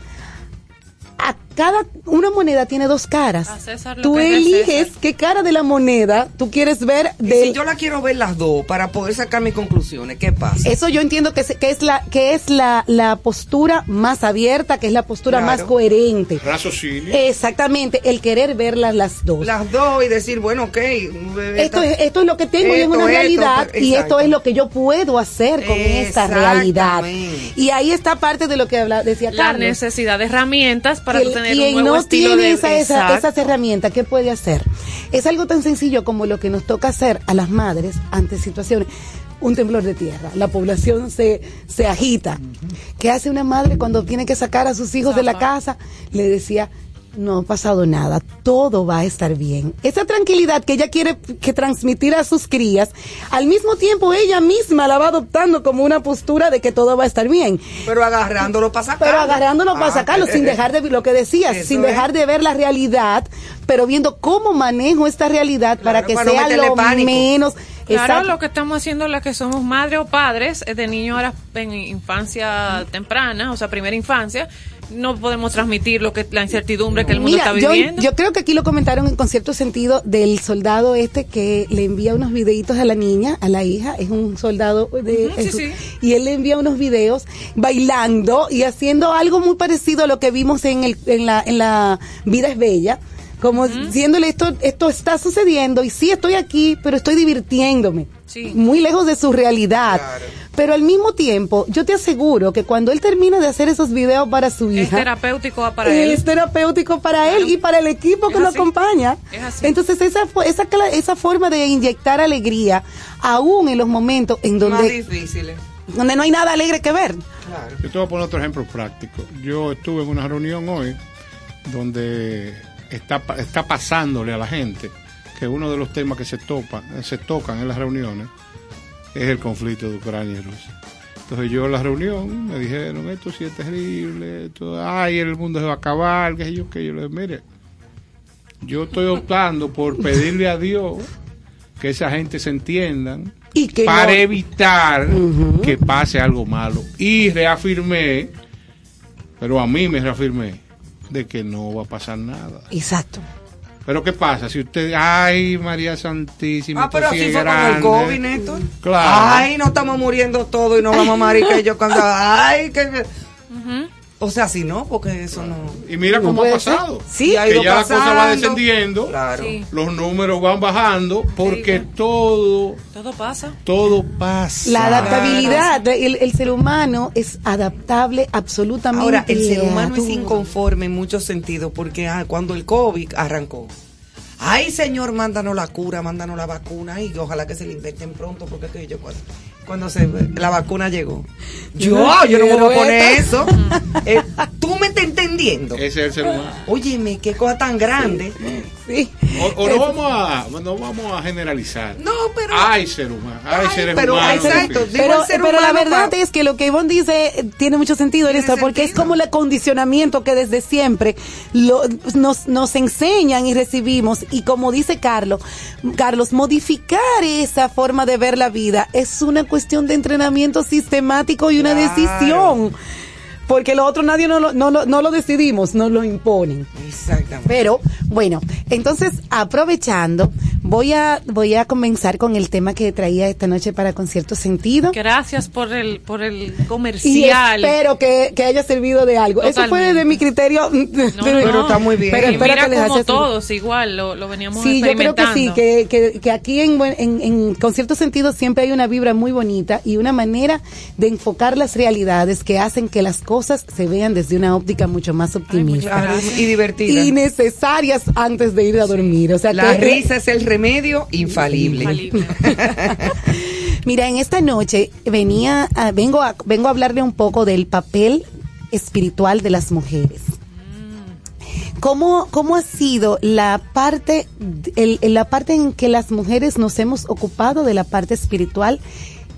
a cada una moneda tiene dos caras. A César lo Tú es eliges César. qué cara de la moneda tú quieres ver del si yo la quiero ver las dos para poder sacar mis conclusiones, ¿qué pasa? Eso yo entiendo que, se- que es la que es la, la postura más abierta, que es la postura Claro. más coherente. Raciocinio. Exactamente, el querer verlas las dos. Las dos y decir, bueno, ok. esto, es, esto es lo que tengo y es una esto, realidad pero- y esto es lo que yo puedo hacer con esta realidad. Y ahí está parte de lo que habla, decía La Carlos. necesidad de herramientas para tú tener quien un nuevo no estilo tiene de esa- esa- esas herramientas, ¿qué puede hacer? Es algo tan sencillo como lo que nos toca hacer a las madres ante situaciones. Un temblor de tierra, la población se, se agita. ¿Qué hace una madre cuando tiene que sacar a sus hijos de la casa? Le decía, no ha pasado nada, todo va a estar bien. Esa tranquilidad que ella quiere que transmitir a sus crías, al mismo tiempo ella misma la va adoptando como una postura de que todo va a estar bien. Pero agarrándolo para sacarlo. Pero agarrándolo para Ah, sacarlo, sin dejar de lo que decías, sin es. dejar de ver la realidad, pero viendo cómo manejo esta realidad para que para sea lo pánico. menos. Claro, Exacto. lo que estamos haciendo las que somos madres o padres eh, de niños ahora en infancia temprana, o sea, primera infancia, no podemos transmitir lo que la incertidumbre que el mundo Mira, está yo, viviendo. yo creo que aquí lo comentaron en con cierto sentido del soldado este que le envía unos videitos a la niña, a la hija, es un soldado de sí, sí. y él le envía unos videos bailando y haciendo algo muy parecido a lo que vimos en el en la en la vida es bella. Como diciéndole esto, esto está sucediendo y sí estoy aquí, pero estoy divirtiéndome. Sí. Muy lejos de su realidad. Pero al mismo tiempo, yo te aseguro que cuando él termina de hacer esos videos para su Es hija, terapéutico para él. es terapéutico para él y para el equipo que Es lo acompaña. Es así. Entonces, esa, esa, esa forma de inyectar alegría, aún en los momentos en Más donde, difíciles. donde no hay nada alegre que ver. Claro. Yo te voy a poner otro ejemplo práctico. Yo estuve en una reunión hoy donde está, pa- está pasándole a la gente que uno de los temas que se, topa, se tocan en las reuniones es el conflicto de Ucrania y Rusia. Entonces yo en la reunión me dijeron, esto sí es terrible, esto, ay, el mundo se va a acabar, que yo, que yo le dije, mire, yo estoy optando por pedirle a Dios que esa gente se entiendan Y que para evitar que pase algo malo. Y reafirmé, pero a mí me reafirmé, de que no va a pasar nada. Exacto. Pero ¿qué pasa? Si usted, ay, María Santísima, Ah, pero así fue con el. COVID, Néstor. Claro. Ay, no estamos muriendo todos y no vamos a morir que yo cuando. Ay, que. O sea, si no, porque eso no. Y mira No cómo ha ser. pasado. Sí, ha que ido ya la cosa va descendiendo, Claro. Sí. los números van bajando, porque todo, Todo pasa. todo pasa. La adaptabilidad, el, el ser humano es adaptable absolutamente. Ahora, el ser humano es inconforme en muchos sentidos porque ah, cuando el COVID arrancó, ay Señor, mándanos la cura, mándanos la vacuna y ojalá que se la inventen pronto porque que yo cuando, se, la vacuna llegó. Yo, yo no me voy a poner eso. Eh, Tú me estás entendiendo. Ese es el ser humano. Óyeme, qué cosa tan grande. Sí. O, o no vamos a no vamos a generalizar. No, pero hay ser humano, hay seres pero humanos. exacto. Pero, el ser pero la verdad pa- es que lo que Ivonne dice eh, tiene mucho sentido en esto, porque es como el acondicionamiento que desde siempre lo- nos, nos enseñan y recibimos. Y como dice Carlos, Carlos, modificar esa forma de ver la vida es una cuestión de entrenamiento sistemático y una Claro. decisión. Porque lo otro nadie no lo, no, lo- no lo decidimos, nos lo imponen. Exactamente. Pero bueno, entonces aprovechando, voy a voy a comenzar con el tema que traía esta noche para con cierto sentido. Gracias por el, por el Y comercial. espero que, que haya servido de algo. Eso fue de mi criterio. No, no, no. Pero Y espero mira que les como todos, igual, lo, lo veníamos Sí, yo creo que sí, que, que, que aquí en, en, en- con cierto sentido siempre hay una vibra muy bonita y una manera de enfocar las realidades que hacen que las cosas se vean desde una óptica mucho más optimista. Y divertida. y necesarias antes de ir a dormir. O sea, La que- risa es el remedio infalible. Mira, en esta noche venía, a- vengo a, vengo a hablarle un poco del papel espiritual de las mujeres. ¿Cómo, cómo ha sido la parte, el- la parte en que las mujeres nos hemos ocupado de la parte espiritual?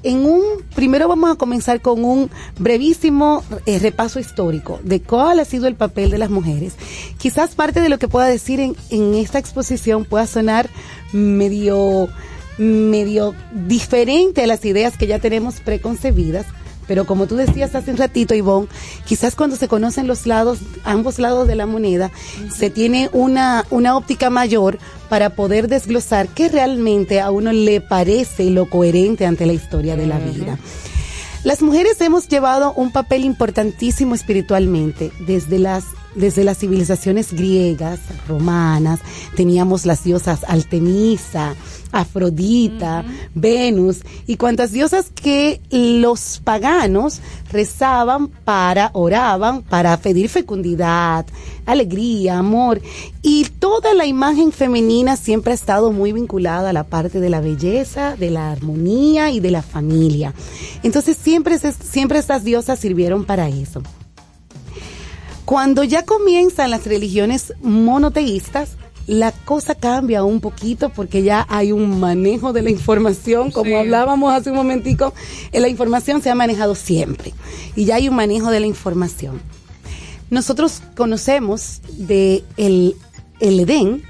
En un, primero vamos a comenzar con un brevísimo eh, repaso histórico de cuál ha sido el papel de las mujeres. Quizás parte de lo que pueda decir en, en esta exposición pueda sonar medio, medio diferente a las ideas que ya tenemos preconcebidas, pero como tú decías hace un ratito, Ivonne, quizás cuando se conocen los lados, ambos lados de la moneda, se tiene una, una óptica mayor para poder desglosar qué realmente a uno le parece lo coherente ante la historia de la vida. Las mujeres hemos llevado un papel importantísimo espiritualmente desde las desde las civilizaciones griegas, romanas, teníamos las diosas Artemisa, Afrodita, Venus y cuantas diosas que los paganos rezaban para, oraban para pedir fecundidad, alegría, amor y toda la imagen femenina siempre ha estado muy vinculada a la parte de la belleza, de la armonía y de la familia. Entonces siempre, siempre estas diosas sirvieron para eso. Cuando ya comienzan las religiones monoteístas, la cosa cambia un poquito porque ya hay un manejo de la información, como Sí. hablábamos hace un momentico, eh, la información se ha manejado siempre y ya hay un manejo de la información. Nosotros conocemos de el, el Edén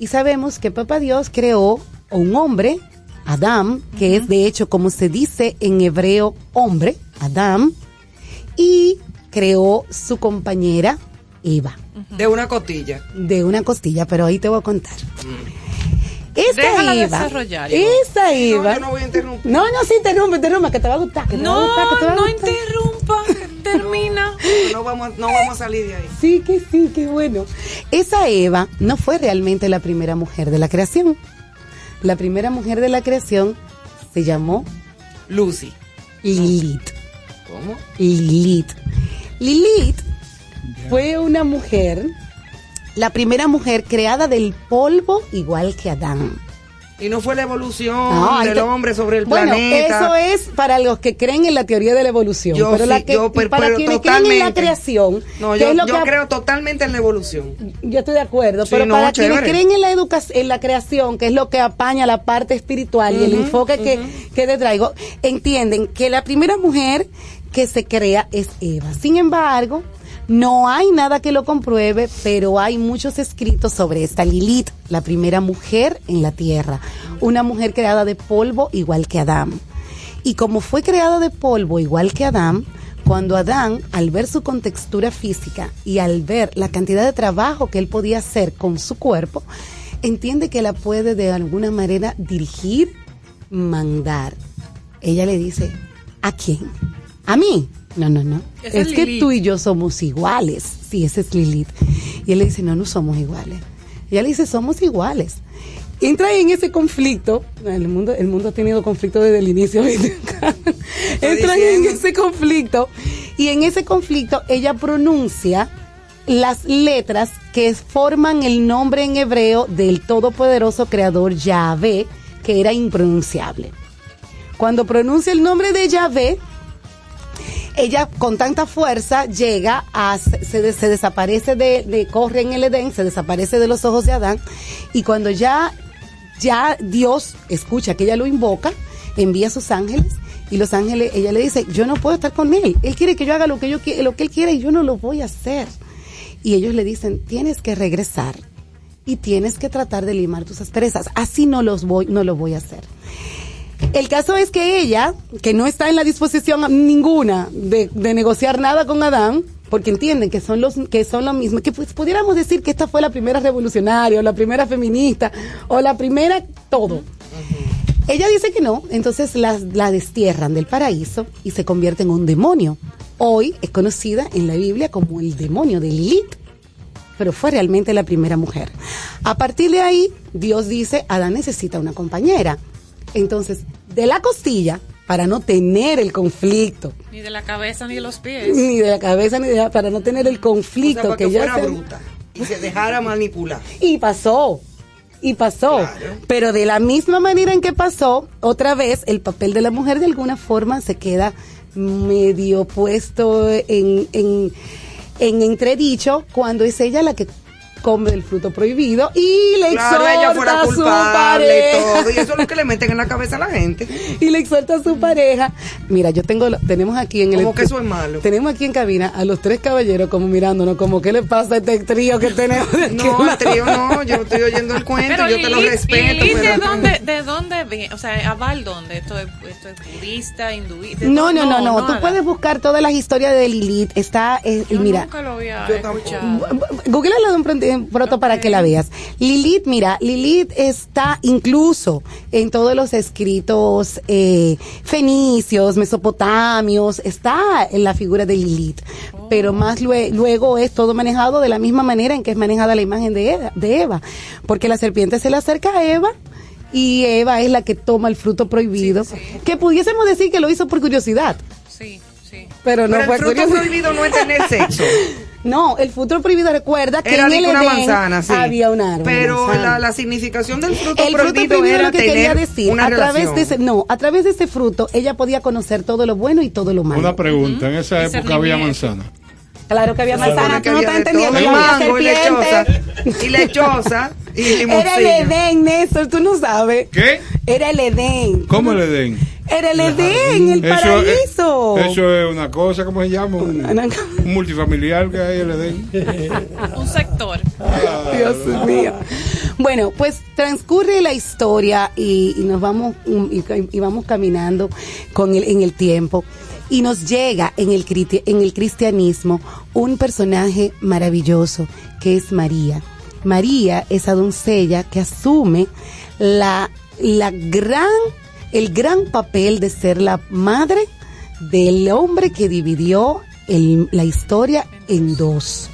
y sabemos que Papá Dios creó a un hombre, Adán, que es de hecho como se dice en hebreo hombre, Adán, y creó su compañera Eva. De una costilla. De una costilla, pero ahí te voy a contar. Esta Déjala Eva, desarrollar, esa Eva. yo no voy a interrumpir. No, no, sí, interrumpe, interrumpe, que te va a gustar, que te va a No, gustar, que te va a no gustar. interrumpa, termina. No vamos, no vamos a salir de ahí. Sí, que sí, qué bueno. Esa Eva no fue realmente la primera mujer de la creación. La primera mujer de la creación se llamó Lucy. Lilith. ¿Cómo? Lilith. Lilith fue una mujer, la primera mujer creada del polvo igual que Adán. Y no fue la evolución No, del que- hombre sobre el bueno, planeta. eso es para los que creen en la teoría de la evolución. Yo pero la sí, que, yo, pero- para pero quienes creen en la totalmente. creación, No, yo, es lo yo que creo totalmente en la evolución. yo estoy de acuerdo, Sí, pero no, para chévere. quienes creen en la educación, en la creación, que es lo que apaña la parte espiritual y el enfoque que, que te traigo, entienden que la primera mujer que se crea es Eva. Sin embargo, no hay nada que lo compruebe, pero hay muchos escritos sobre esta Lilith, la primera mujer en la tierra, una mujer creada de polvo igual que Adán. Y como fue creada de polvo igual que Adán, cuando Adán, al ver su contextura física y al ver la cantidad de trabajo que él podía hacer con su cuerpo, entiende que la puede de alguna manera dirigir, mandar. Ella le dice, ¿a quién? ¿A mí? No, no, no. Esa es es que Lilith. tú y yo somos iguales. Sí, ese es Lilith. Y él le dice, no, no somos iguales. Y ella le dice, somos iguales. Entra en ese conflicto, el mundo, el mundo ha tenido conflicto desde el inicio, entra en ese conflicto y en ese conflicto ella pronuncia las letras que forman el nombre en hebreo del todopoderoso creador Yahvé, que era impronunciable. Cuando pronuncia el nombre de Yahvé, ella con tanta fuerza llega a, se, se- desaparece de, de, corre en el Edén, se desaparece de los ojos de Adán, y cuando ya, ya Dios escucha que ella lo invoca, envía a sus ángeles, y los ángeles, ella le dice, yo no puedo estar con él, él quiere que yo haga lo que yo lo que él quiere y yo no lo voy a hacer. Y ellos le dicen, tienes que regresar y tienes que tratar de limar tus asperezas, así no los voy, no lo voy a hacer. El caso es que ella, que no está en la disposición ninguna de, de negociar nada con Adán, porque entienden que son los que son lo mismo, que pues pudiéramos decir que esta fue la primera revolucionaria o la primera feminista o la primera todo. Ella dice que no, entonces la, la destierran del paraíso y se convierte en un demonio. Hoy es conocida en la Biblia como el demonio de Lilith, pero fue realmente la primera mujer. A partir de ahí, Dios dice, Adán necesita una compañera. Entonces, de la costilla, para no tener el conflicto, Ni de la cabeza ni de los pies. ni de la cabeza ni de la- para no tener el O conflicto sea, para que, que ya fuera se- bruta y se dejara manipular. y pasó. Y pasó. Pero de la misma manera en que pasó, otra vez el papel de la mujer de alguna forma se queda medio puesto en, en, en entredicho cuando es ella la que come el fruto prohibido y le Claro, exhorta ella fuera a su pareja. todo. Y eso es lo que le meten en la cabeza a la gente. y le exhorta a su pareja. Mira, yo tengo, tenemos aquí en el Como que eso es malo. Tenemos aquí en cabina a los tres caballeros como mirándonos, como qué le pasa a este trío que tenemos. No, el trío no, yo estoy oyendo el cuento, Pero yo te lo Lilith- respeto. Pero- ¿de dónde, de dónde viene? O sea, ¿aval dónde? ¿Esto es, esto es budista, hinduista? No, no, no, no, Tú nada. puedes buscar todas las historias de Lilith. Está, eh, Yo mira, nunca lo había escuchado. Google de un pronto, para que la veas. Lilith, mira, Lilith está incluso en todos los escritos eh, fenicios, mesopotamios, está en la figura de Lilith. Pero más lue- luego es todo manejado de la misma manera en que es manejada la imagen de Eva, de Eva. Porque la serpiente se le acerca a Eva y Eva es la que toma el fruto prohibido. Que pudiésemos decir que lo hizo por curiosidad. Sí, sí. Pero no Pero fue el fruto curiosidad. prohibido no es tener sexo. No, el fruto prohibido recuerda que Era en el digo una Edén manzana, sí. había un árbol. Pero manzana. la, la significación del fruto el fruto prohibido, prohibido era lo que quería tener decir, una a través de ese, no, a través de ese fruto ella podía conocer todo lo bueno y todo lo malo. Una pregunta, en esa época había manzana. Claro que había manzana, que tú no estás entendiendo, y había mango y lechosa, y lechosa, y Era el. Edén, Néstor, tú no sabes. ¿Qué? Era el Edén. ¿Cómo le den? Era el Edén, el Eso, paraíso. eh, eso es una cosa, ¿cómo se llama? Un, un multifamiliar que hay el Edén. Un sector. Dios mío. Bueno, pues transcurre la historia y, y nos vamos y, y vamos caminando con el, en el tiempo y nos llega en el, en el cristianismo un personaje maravilloso que es María. María, esa doncella que asume la, la gran, el gran papel de ser la madre del hombre que dividió la historia en dos.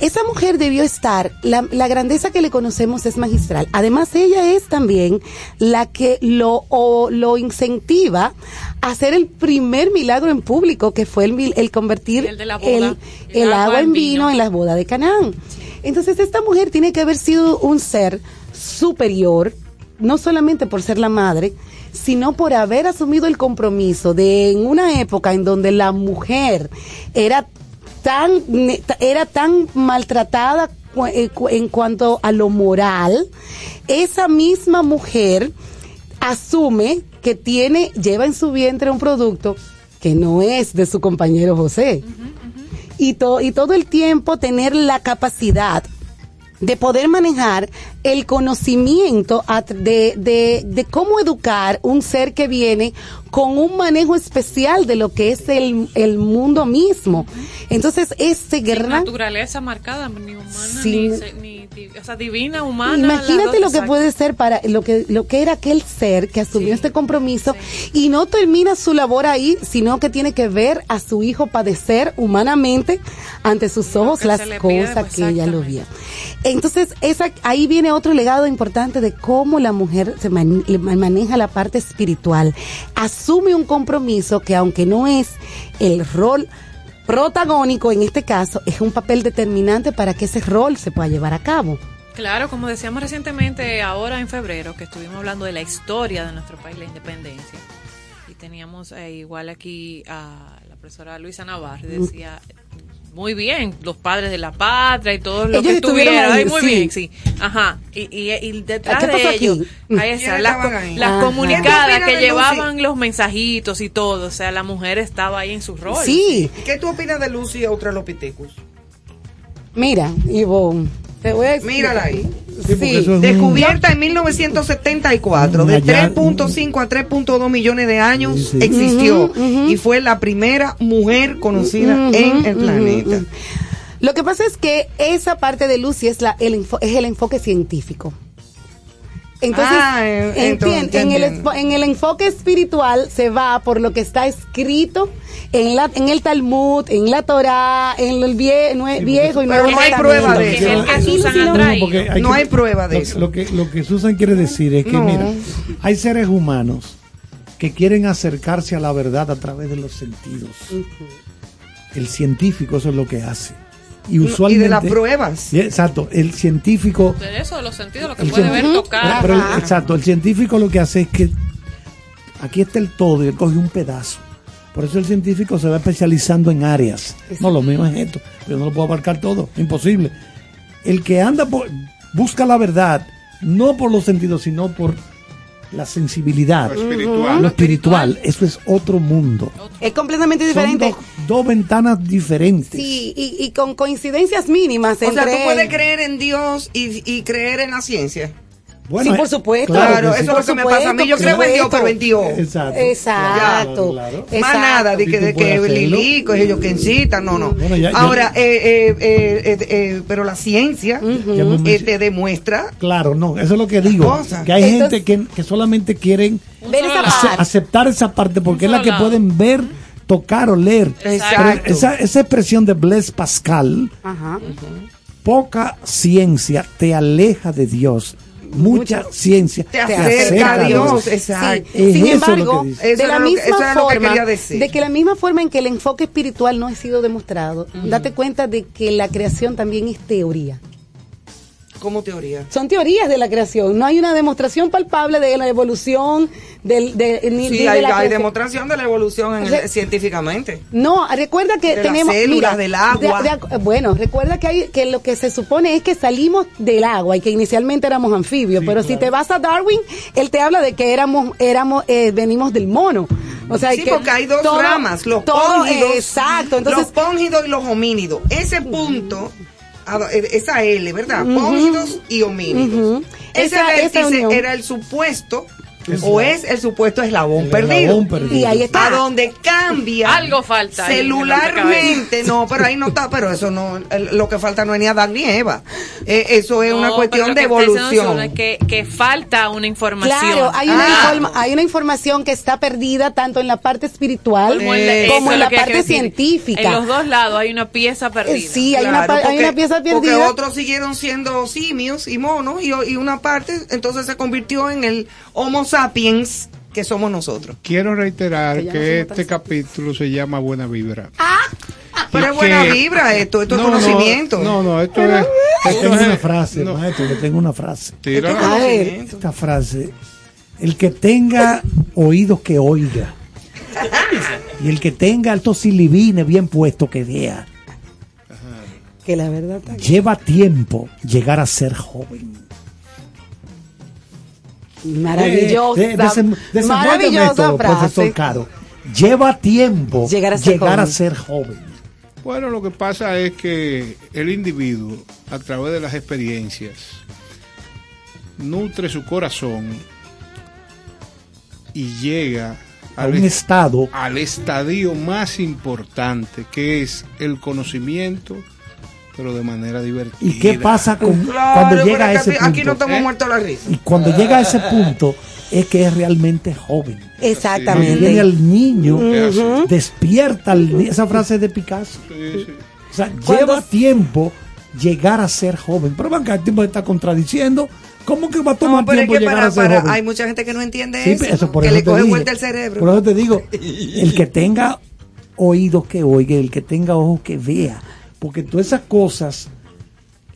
Esa mujer debió estar, la, la grandeza que le conocemos es magistral. Además, ella es también la que lo, o- lo incentiva a hacer el primer milagro en público, que fue el, el convertir El de la boda. el- el agua en vino en las bodas de Canaán. Entonces, esta mujer tiene que haber sido un ser superior, no solamente por ser la madre, sino por haber asumido el compromiso de en una época en donde la mujer era tan era tan maltratada eh, en cuanto a lo moral, esa misma mujer asume que tiene lleva en su vientre un producto que no es de su compañero José. Y, to- y todo el tiempo tener la capacidad de poder manejar el conocimiento de, de, de cómo educar un ser que viene con un manejo especial de lo que es el, el mundo mismo. Entonces, ese Sin gran... naturaleza marcada, ni humana, Sin- ni, o sea, divina, humana. Imagínate lo que exacto. puede ser para lo que lo que era aquel ser que asumió este compromiso y no termina su labor ahí, sino que tiene que ver a su hijo padecer humanamente ante sus ojos las pide, cosas pues, que ella lo vio. Entonces, esa ahí viene otro legado importante de cómo la mujer se man- maneja la parte espiritual. Asume un compromiso que aunque no es el rol protagónico en este caso, es un papel determinante para que ese rol se pueda llevar a cabo. Claro, como decíamos recientemente, ahora en febrero, que estuvimos hablando de la historia de nuestro país, la independencia, y teníamos eh, igual aquí a la profesora Luisa Navarre, decía, muy bien, los padres de la patria y todos los Ellos que estuvieron estuvieron, ahí, ay, muy sí. bien, sí, ajá, y, y, y detrás ¿Qué pasó de aquí? ellos, ahí está, ¿Quiénes las, ahí? las Ajá. comunicadas ¿Qué tú opinas que llevaban los mensajitos y todo, o sea, la mujer estaba ahí en su rol. Sí, ¿Qué tú opinas de Lucy Australopithecus? mira, Ivonne, te voy a explicar. Mírala ahí. Sí, eso es un- Descubierta en 1974, de Un hallazgo. 3.5 a 3.2 millones de años Sí, sí. existió y fue la primera mujer conocida en el planeta. Lo que pasa es que esa parte de Lucy es, la, el, es el enfoque científico. Entonces, Ah, entien- entonces, en, el, en el enfoque espiritual se va por lo que está escrito en, la, en el Talmud, en la Torah, en el vie- nue- viejo y Pero nuevo no hay prueba de Que es el eso. Aquí sí No que- hay prueba de lo, eso. Lo que, lo que Susan quiere decir es que, No. mira, hay seres humanos que quieren acercarse a la verdad a través de los sentidos. El científico eso es lo que hace. Y Y de las pruebas. Exacto, el científico... De eso, de los sentidos, lo que puede ver, tocar. pero exacto, el científico lo que hace es que aquí está el todo y él coge un pedazo. Por eso el científico se va especializando en áreas. No, lo mismo es esto. Yo no lo puedo abarcar todo, imposible. El que anda por, busca la verdad, no por los sentidos, sino por la sensibilidad, Lo espiritual. lo espiritual. Eso es otro mundo. Es completamente Son diferente. dos, dos ventanas diferentes. Sí, y, y con coincidencias mínimas O sea, tú puedes creer en Dios y, y creer en la ciencia. Bueno, Sí, por eh, supuesto. Claro, sí. eso es lo que me Por pasa a mí. Yo supuesto, creo en Dios, por pero en Dios. Exacto. Exacto. Claro, claro. Más nada de que, de que. Lilico es ellos que incitan, no, no. Bueno, ya- ya- Ahora, eh, eh, eh, eh, eh, pero la ciencia eh, te demuestra Claro, no, eso es lo que digo. Que hay Entonces- gente que, que solamente quieren Ver esa ace- parte. aceptar esa parte porque es la que pueden ver, tocar o leer. Exacto. Pero esa, esa expresión de Blaise Pascal, Ajá. poca ciencia te aleja de Dios. Mucha ciencia te acerca a Dios. Exacto. Sin embargo, de la misma forma, de que la misma forma en que el enfoque espiritual no ha sido demostrado, date cuenta de que la creación también es teoría. Como teoría. Son teorías de la creación, no hay una demostración palpable de la evolución del de, ni- ni Sí, de hay, la hay creación. demostración de la evolución en el- O sea, científicamente. No, recuerda que De las tenemos células, del agua. de- de- bueno, recuerda que hay que lo que se supone es que salimos del agua y que inicialmente éramos anfibios, pero si te vas a Darwin, él te habla de que éramos éramos eh, venimos del mono. O sea, sí, que porque hay dos todo- ramas, los póngidos, exacto, entonces los póngidos y los homínidos. Ese punto, esa L, ¿verdad? Ujú. Póngidos y homínidos. Ese Esa- vértice unión. era el supuesto o es el supuesto eslabón, El perdido. eslabón perdido. Y ahí está. A donde cambia Algo falta celularmente, no, pero ahí no está, pero eso no, lo que falta no es ni Adán ni Eva. Eh, eso es una cuestión de evolución. Es que, que falta una información. Claro, hay una, Ah. informa- hay una información que está perdida tanto en la parte espiritual Como en la- eso como en parte científica. En los dos lados hay una pieza Eh, perdida. Sí, hay, una, pa- hay porque- una pieza Porque perdida. otros siguieron siendo simios y monos y, y una parte entonces se convirtió en el Homo sapiens que somos nosotros. Quiero reiterar Que este capítulo se llama Buena Vibra. Pero Y es buena vibra esto, esto es No, no, conocimiento. No, no, esto es. Esto tengo es una frase, no, maestro, le tengo una frase. A ver. Esta frase, el que tenga oídos que oiga. Y el que tenga altos silibines bien puesto que vea. Que la verdad Lleva tiempo llegar a ser joven. Maravillosa. Eh, eh, desenvuélveme maravillosa esto, profesor. Caro. Lleva tiempo Llegar a ser joven. ser joven. Bueno, lo que pasa es que el individuo, a través de las experiencias, nutre su corazón y llega A al, un est- estado al estadio más importante, que es el conocimiento, pero de manera divertida. ¿Y qué pasa con, Claro, cuando llega a ese aquí, punto? aquí no estamos ¿Eh? muertos la risa. Y cuando llega a ese punto es que es realmente joven. Cuando viene Exactamente. el niño, despierta al esa frase es de Picasso. Sí, sí. O sea, lleva tiempo llegar a ser joven. Pero banca, el tiempo se está contradiciendo. ¿Cómo que va a tomar No, pero es tiempo que llegar para, a ser para- joven? hay mucha gente que no entiende Sí, eso, eso, por que eso le coge dije. vuelta el cerebro. Por eso te digo, el que tenga oídos que oiga, el que tenga ojos que vea, porque todas esas cosas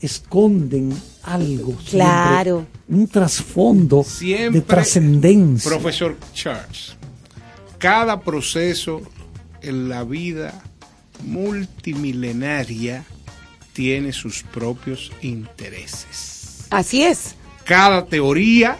esconden algo. siempre, Claro. un trasfondo Siempre, de trascendencia. Profesor Charles, cada proceso en la vida multimilenaria tiene sus propios intereses. Así es. Cada teoría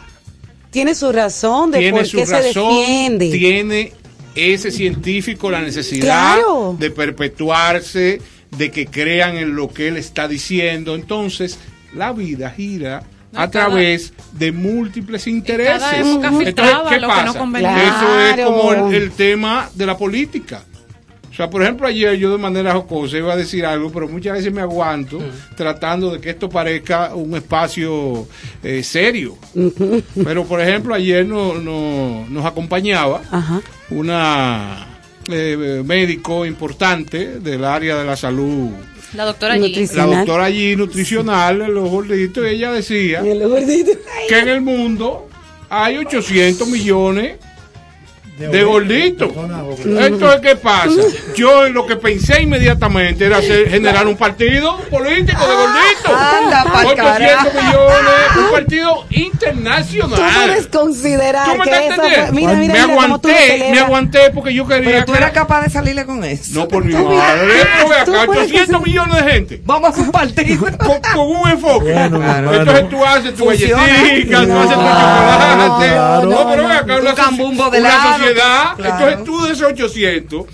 Tiene su razón de tiene por su qué se razón, defiende. tiene ese científico la necesidad Claro. de perpetuarse, de que crean en lo que él está diciendo. Entonces, la vida gira No, a cada- través de múltiples intereses. cada época Entonces, ¿qué lo que pasa? no. Eso es como el, el tema de la política. O sea, por ejemplo, ayer yo de manera jocosa iba a decir algo, pero muchas veces me aguanto tratando de que esto parezca un espacio eh, serio. Pero, por ejemplo, ayer no, no- nos acompañaba una eh, médico importante del área de la salud, La doctora. Nutrici- la doctora allí, nutricional, en los gorditos, y ella decía que en el mundo hay 800 millones de gorditos. Entonces, ¿qué pasa? Yo lo que pensé inmediatamente era hacer, generar un partido político de. Anda 800 carajo. millones, un partido Tú internacional. puedes considerar ¿Tú me que estás eso fue- entendiendo? mira, mira, me tú aguanté, me aguanté porque yo quería Pero tú eras era- capaz de salirle con eso. No, por mi Tú madre. Pero ve tú acá, puedes 800 hacer- millones de gente. Vamos a hacer un partido. Con, con un enfoque. Bueno, Claro. Entonces tú haces tu galletita, tú haces tu chocolate. claro. No, pero ve acá, una, cambumbo Claro. Entonces tú de esos 800,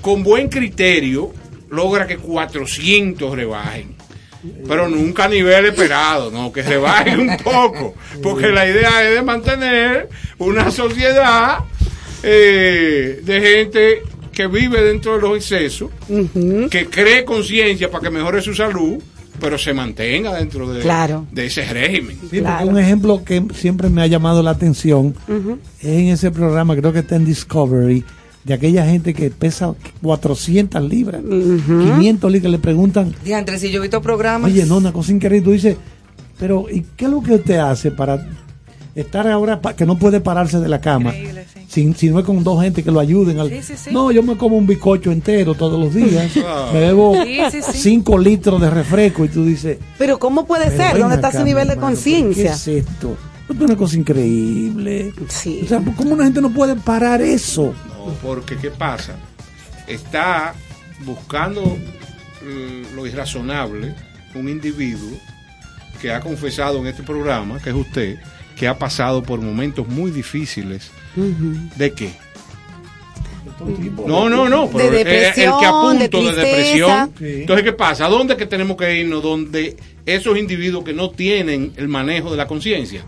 con buen criterio, logra que 400 rebajen. Pero nunca a nivel esperado, no, que rebajen un poco. Porque la idea es de mantener una sociedad eh, de gente que vive dentro de los excesos, que cree conciencia para que mejore su salud, pero se mantenga dentro de, Claro. de ese régimen. Sí, Claro. porque un ejemplo que siempre me ha llamado la atención es en ese programa, creo que está en Discovery, de aquella gente que pesa 400 libras, 500 libras, que le preguntan, Diantre, si yo he visto programas. oye, no, una cosa increíble, tú dices, pero ¿y qué es lo que usted hace para estar ahora pa- que no puede pararse de la cama? Sí. Si, si no es con dos gente que lo ayuden. al- Sí, sí, sí. No, yo me como un bizcocho entero todos los días. Ah. me bebo Sí, sí, sí. 5 litros de refresco y tú dices, Pero ¿cómo puede pero ser? ¿Dónde está su nivel de conciencia? ¿Qué es esto? Esto es una cosa increíble. Sí. O sea, ¿cómo una gente no puede parar eso? No, porque ¿qué pasa? Está buscando eh, lo irrazonable un individuo que ha confesado en este programa, que es usted, que ha pasado por momentos muy difíciles. ¿De qué? No, no, no. pero De el- el, que depresión, apunto de depresión. Sí. Entonces, ¿qué pasa? ¿A dónde es que tenemos que irnos? Donde esos individuos que no tienen el manejo de la conciencia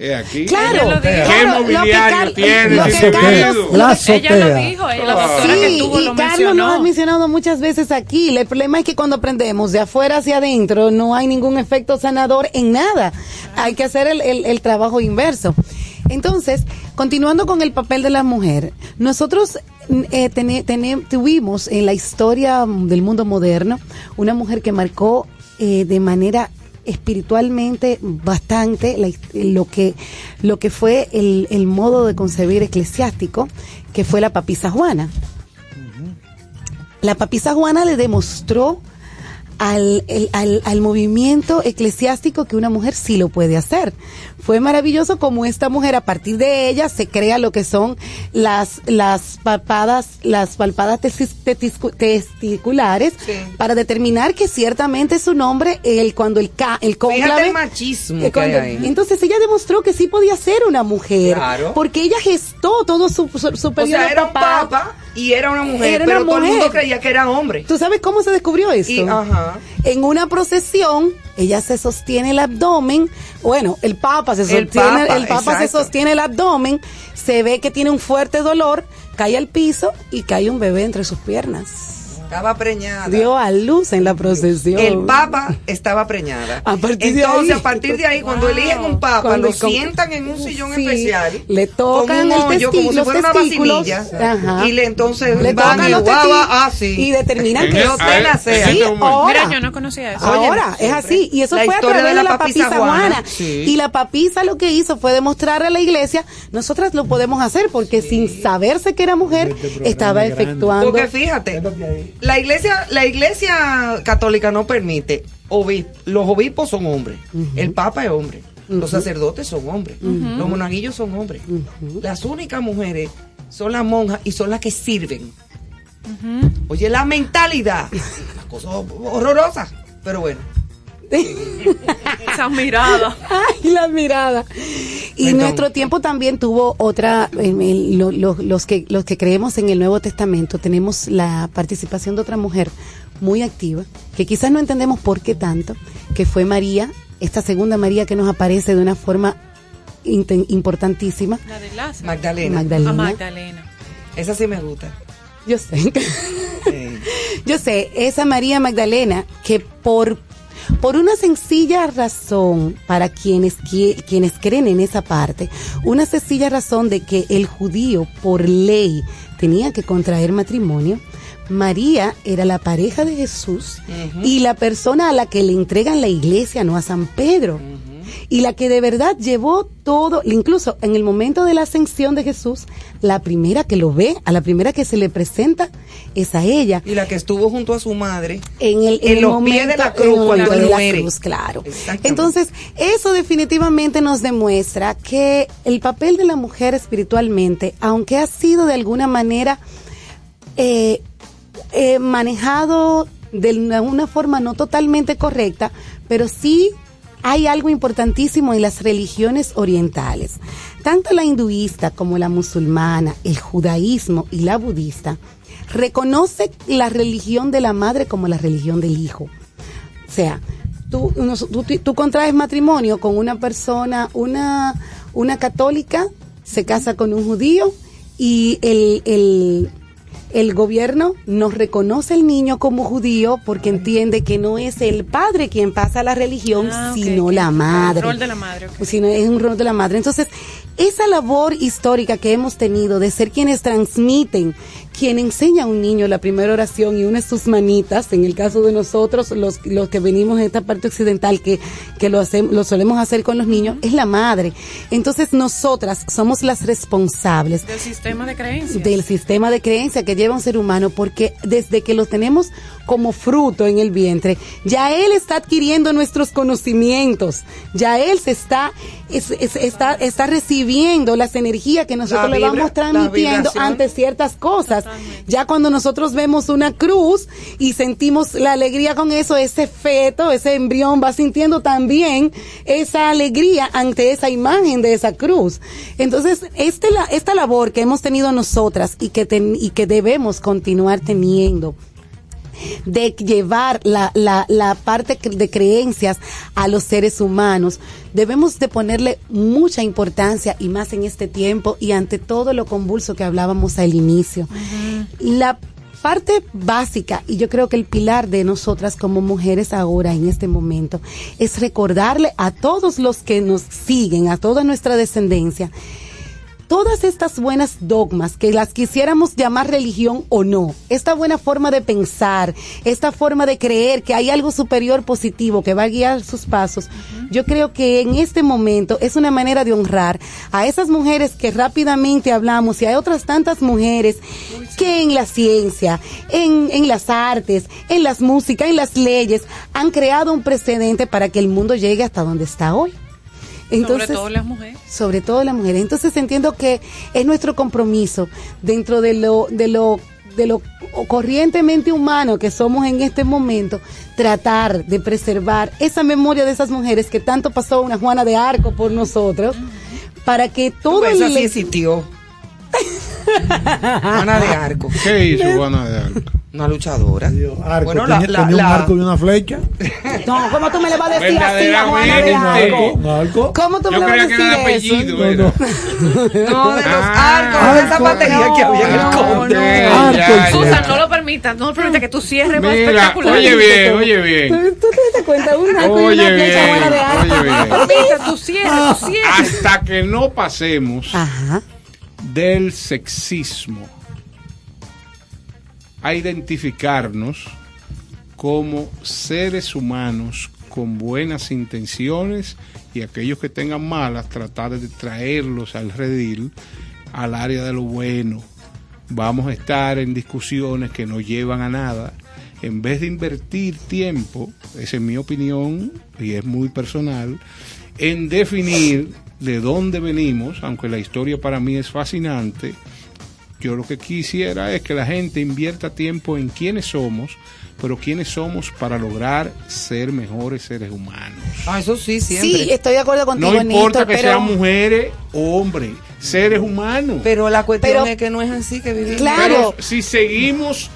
es aquí. Claro, lo ¿Qué dijo. Claro, lo que tiene lo Carlos-? La Ella lo dijo, eh, la doctora que Sí, estuvo y lo Carlos mencionó. lo ha mencionado muchas veces aquí. El problema es que cuando aprendemos de afuera hacia adentro no hay ningún efecto sanador en nada. Hay que hacer el, el- el trabajo inverso. Entonces, continuando con el papel de la mujer, nosotros eh, tuvimos en la historia del mundo moderno una mujer que marcó eh, de manera espiritualmente bastante la lo que lo que fue el, el modo de concebir eclesiástico que fue la papisa Juana la papisa Juana le demostró al, el- al, al movimiento eclesiástico que una mujer sí lo puede hacer. Fue maravilloso como esta mujer, a partir de ella, se crea lo que son las, las palpadas, las palpadas testiculares para determinar que ciertamente su nombre, el, cuando el, ca, el cónclave, el machismo eh, que hay ahí. entonces ella demostró que sí podía ser una mujer, Claro. porque ella gestó todo su, su, su O sea, era un papa y era una mujer, Era pero todo el mundo creía que era hombre. ¿Tú sabes cómo se descubrió esto? Y, ajá. En una procesión, ella se sostiene el abdomen. Bueno, el Papa se sostiene, el Papa, Papa, se sostiene el abdomen, se ve que tiene un fuerte dolor, cae al piso y cae un bebé entre sus piernas. Estaba preñada. Dio a luz en la procesión. El papa estaba preñada. A partir de Entonces, ahí. a partir de ahí, cuando Wow. eligen un papa, Cuando- lo con- sientan en un sillón Sí, especial. le tocan con un el hoyo, como si los fuera una testículos. vacinilla. Ajá. Y le entonces Le van tocan y los guava, testículos ah, sí. y determinan que el- es- a- en nacer. este Sí, ahora. Mira, yo no conocía eso. Oye, Ahora, es siempre. así. Y eso La fue a través de de la la papisa papisa Juana. Juana, sí. Y la papisa lo que hizo fue demostrarle a la iglesia, nosotras lo podemos hacer porque sin saberse que era mujer, programa estaba es efectuando. Porque fíjate, la iglesia, la iglesia católica no permite, los obispos son hombres, el papa es hombre, los sacerdotes son hombres, los monaguillos son hombres. Las únicas mujeres son las monjas y son las que sirven. Oye, la mentalidad, una cosa horrorosa, pero bueno. Esa mirada. Ay, la mirada. Y nuestro tiempo también tuvo otra, el- lo- lo- los, que, los que creemos en el Nuevo Testamento, tenemos la participación de otra mujer muy activa, que quizás no entendemos por qué tanto, que fue María, esta segunda María que nos aparece de una forma importantísima. La de Lázaro. Magdalena, Magdalena. A Magdalena. esa sí me gusta. Yo sé. Sí. Yo sé, esa María Magdalena que por por una sencilla razón para quienes qui- quienes creen en esa parte, una sencilla razón de que el judío por ley tenía que contraer matrimonio. María era la pareja de Jesús y la persona a la que le entregan la iglesia, no a San Pedro. Y la que de verdad llevó todo, incluso en el momento de la ascensión de Jesús, la primera que lo ve, a la primera que se le presenta, es a ella. Y la que estuvo junto a su madre En, el, En el los momento, pies de la cruz, cuando de la cruz, claro. Entonces, eso definitivamente nos demuestra que el papel de la mujer espiritualmente, aunque ha sido de alguna manera eh, eh, manejado de una forma no totalmente correcta, pero sí hay algo importantísimo en las religiones orientales. Tanto la hinduista como la musulmana, el judaísmo y la budista reconoce la religión de la madre como la religión del hijo. O sea, tú, tú, tú contraes matrimonio con una persona, una, una católica, se casa con un judío y el, el, el gobierno nos reconoce el niño como judío porque entiende que no es el padre quien pasa la religión, Ah, sino la madre. El rol de la madre. Sino es un rol de la madre. Entonces, esa labor histórica que hemos tenido de ser quienes transmiten, quien enseña a un niño la primera oración y une sus manitas, en el caso de nosotros, los, los que venimos de esta parte occidental, que, que lo, hacemos, lo solemos hacer con los niños, es la madre. Entonces, nosotras somos las responsables Del sistema de creencias. del sistema de creencia que lleva un ser humano, porque desde que lo tenemos como fruto en el vientre, ya él está adquiriendo nuestros conocimientos, ya él se está, es- es- está, está recibiendo las energías que nosotros La le vamos transmitiendo ante ciertas cosas. Ya cuando nosotros vemos una cruz y sentimos la alegría con eso, ese feto, ese embrión va sintiendo también esa alegría ante esa imagen de esa cruz. Entonces, este, la, esta labor que hemos tenido nosotras y que, ten- y que debemos continuar teniendo de llevar la, la, la parte de creencias a los seres humanos. Debemos de ponerle mucha importancia y más en este tiempo y ante todo lo convulso que hablábamos al inicio. La parte básica y yo creo que el pilar de nosotras como mujeres ahora en este momento es recordarle a todos los que nos siguen, a toda nuestra descendencia, todas estas buenas dogmas, que las quisiéramos llamar religión o no, esta buena forma de pensar, esta forma de creer que hay algo superior positivo que va a guiar sus pasos, yo creo que en este momento es una manera de honrar a esas mujeres que rápidamente hablamos y hay otras tantas mujeres que en la ciencia, en, en las artes, en las músicas, en las leyes, han creado un precedente para que el mundo llegue hasta donde está hoy. Sobre todo las mujeres. Sobre todo las mujeres. Entonces entiendo que es nuestro compromiso dentro de lo, de lo, de lo corrientemente humano que somos en este momento, tratar de preservar esa memoria de esas mujeres que tanto pasó una Juana de Arco por nosotros, para que todo Pues el así existió. Juana de Arco. ¿Qué hizo Juana de Arco? Una luchadora. Arco, Bueno, la- tenía, la- tenía la- un arco y una flecha. No, ¿cómo tú me le vas a decir así a Juana de. Arco? Un arco. ¿Cómo tú me le vas a decir eso? apellido. No, no. No, de los Ah, arcos, de esa batería que había en el No, conde. no. Ya, ya. Susan, no lo permitas, no permita que tú cierres más espectacular. oye bien, oye bien. ¿Tú te das cuenta? Un arco y Oye una flecha bien, Juana de Arco. oye bien. Permita, tú cierres, tú cierres. Hasta que no pasemos Ajá. del sexismo a identificarnos como seres humanos con buenas intenciones y aquellos que tengan malas, tratar de traerlos al redil, al área de lo bueno. Vamos a estar en discusiones que no llevan a nada. En vez de invertir tiempo, esa es mi opinión y es muy personal, en definir de dónde venimos, aunque la historia para mí es fascinante, yo lo que quisiera es que la gente invierta tiempo en quiénes somos, pero quiénes somos para lograr ser mejores seres humanos. Ah, eso sí, siempre. Sí, estoy de acuerdo contigo, No importa Néstor, que pero... sean mujeres o hombres, seres humanos. Pero la cuestión Pero- es que no es así que vivimos. Claro. Pero si seguimos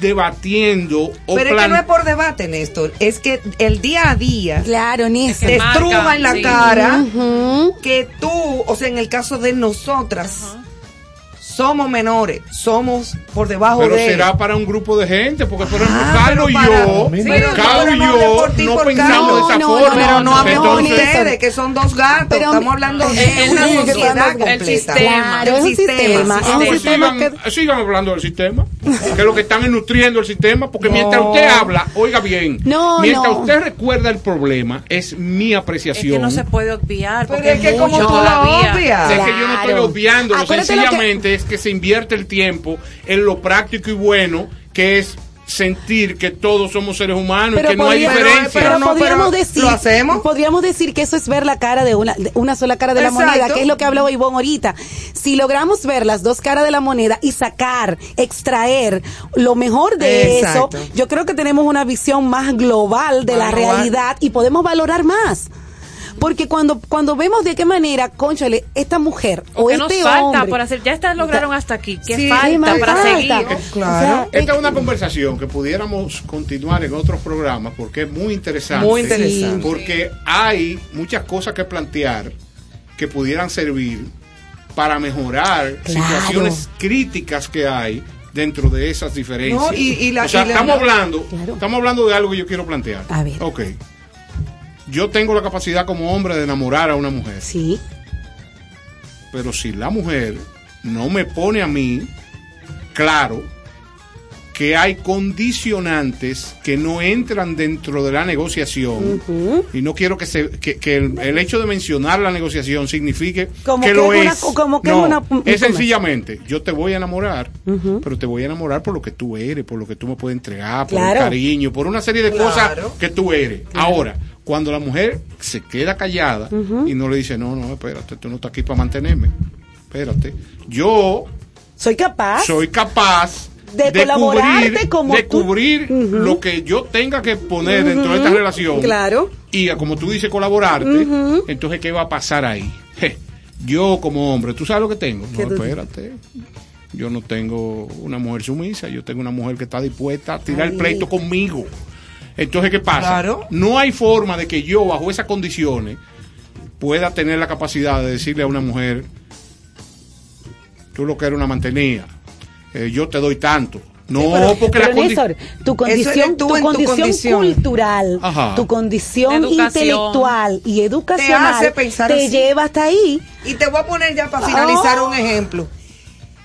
debatiendo o Pero es que no es por debate, Néstor. Es que el día a día Claro, Néstor. te marca, estruja en la sí. cara que tú, o sea, en el caso de nosotras, somos menores, somos por debajo pero de. será para un grupo de gente, porque por ejemplo, Ah, Carlos pero y yo, Sí, pero Carlos no, y no yo por ti, no por pensamos Carlos. de esa No, no, forma. Pero no por Entonces, ustedes, que son dos gatos. Pero- Estamos hablando de El- una el- el- sociedad el completa. sistema. Claro, es sistema. Ah, Es un sistema sigan, que... sigan hablando del sistema, que lo que están es nutriendo el sistema, porque mientras No. usted habla, oiga bien, No, mientras no. usted recuerda el problema, es mi Es apreciación. que no se puede obviar, Pero porque es que es como tú lo obvias. Es que yo no estoy que- sencillamente es que se invierte el tiempo en lo práctico y bueno, que es sentir que todos somos seres humanos y que no hay diferencia. pero Pero no, podríamos pero decir, ¿lo hacemos? podríamos decir que eso es ver la cara de una, de una sola cara de la Exacto. moneda, que es lo que hablaba Ivonne ahorita. Si logramos ver las dos caras de la moneda y sacar, extraer lo mejor de Exacto. eso, yo creo que tenemos una visión más global de la global. realidad y podemos valorar más. Porque cuando, cuando vemos de qué manera, conchale, esta mujer o, ¿O qué este nos falta hombre, por hacer? Ya está, lograron hasta aquí. ¿Qué Sí, ¿qué falta más para falta? seguir? Claro. Esta es una conversación que pudiéramos continuar en otros programas porque es muy interesante. Muy interesante. Porque hay muchas cosas que plantear que pudieran servir para mejorar Claro. situaciones críticas que hay dentro de esas diferencias. No, y- y la- o sea, y la- estamos hablando, Claro. estamos hablando de algo que yo quiero plantear. A ver. Ok. Yo tengo la capacidad como hombre de enamorar a una mujer. Sí, Pero si la mujer no me pone a mí claro que hay condicionantes que no entran dentro de la negociación y no quiero que se que, que el, el hecho de mencionar la negociación signifique Como que que lo es una- es. como que No, es una- sencillamente yo te voy a enamorar pero te voy a enamorar por lo que tú eres por lo que tú me puedes entregar por el cariño por una serie de Claro. cosas que tú eres. Ahora cuando la mujer se queda callada y no le dice no no espérate tú no estás aquí para mantenerme espérate yo soy capaz. soy capaz De colaborarte como de tú. cubrir lo que yo tenga que poner dentro de esta relación Claro. y a, como tú dices colaborarte entonces qué va a pasar ahí Je, yo como hombre tú sabes lo que tengo ¿Qué no espérate Yo no tengo una mujer sumisa, yo tengo una mujer que está dispuesta a tirar Ay. el pleito conmigo. Entonces, ¿qué pasa? Claro. No hay forma de que yo, bajo esas condiciones, pueda tener la capacidad de decirle a una mujer, tú lo que eres una mantenida, eh, yo te doy tanto. No, pero, porque pero la condi- Néstor, tu condición, tú tu en tu condición, condición. cultural, Ajá. tu condición Educación. intelectual y Te educacional pensar te así. lleva hasta ahí. Y te voy a poner ya para finalizar Oh. un ejemplo.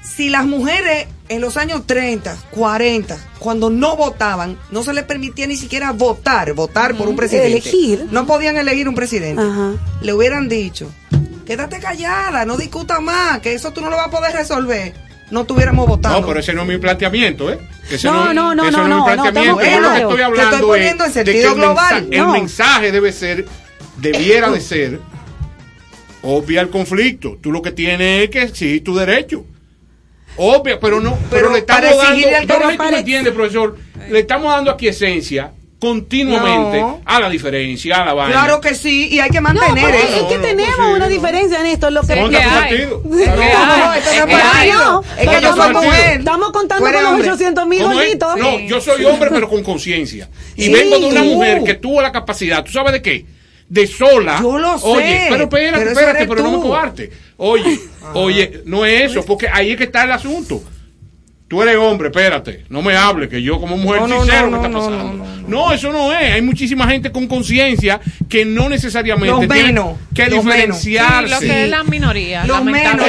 Si las mujeres en los años 30, 40, cuando no votaban, no se les permitía ni siquiera votar, votar por un presidente. Elegir. No podían elegir un presidente. Ajá. Le hubieran dicho, quédate callada, no discuta más, que eso tú no lo vas a poder resolver. No estuviéramos votando. No, pero ese no es mi planteamiento, ¿eh? Ese No, no, no, no, es mi no, no, planteamiento. lo que claros. estoy Te hablando estoy poniendo en es de que sentido el, global. el No. mensaje debe ser, debiera de ser, obvia el conflicto. Tú lo que tienes es que exigir tu derecho. Obvia, pero no, pero, Pero le estamos para dando, al no, que no, no tú me entiendes, profesor, le estamos dando aquí esencia continuamente No. a la diferencia, a la vaina. Claro que sí, y hay que mantener eso. es que no, tenemos sí, una diferencia en esto. Lo que Monta que tu hay. partido. Es que hay. No, esto no es partido. no, Es que yo soy estamos- mujer. Estamos contando con los hombre. 800 mil. No, yo soy hombre, pero con conciencia. Y Sí. vengo de una Tú. mujer que tuvo la capacidad, ¿tú sabes de qué? De sola. Yo lo sé, Oye, pero espérate, pero espérate, pero no me coarte. Oye, oye, no es eso, porque ahí es que está el asunto. Tú eres hombre, espérate, no me hables, que yo como mujer No, no, sí sé no, lo que está no, no, pasando. no, No, eso no es. Hay muchísima gente con conciencia que no necesariamente Los tiene menos, que los menos. Sí, diferenciarse. lo que es la minoría. Los menos,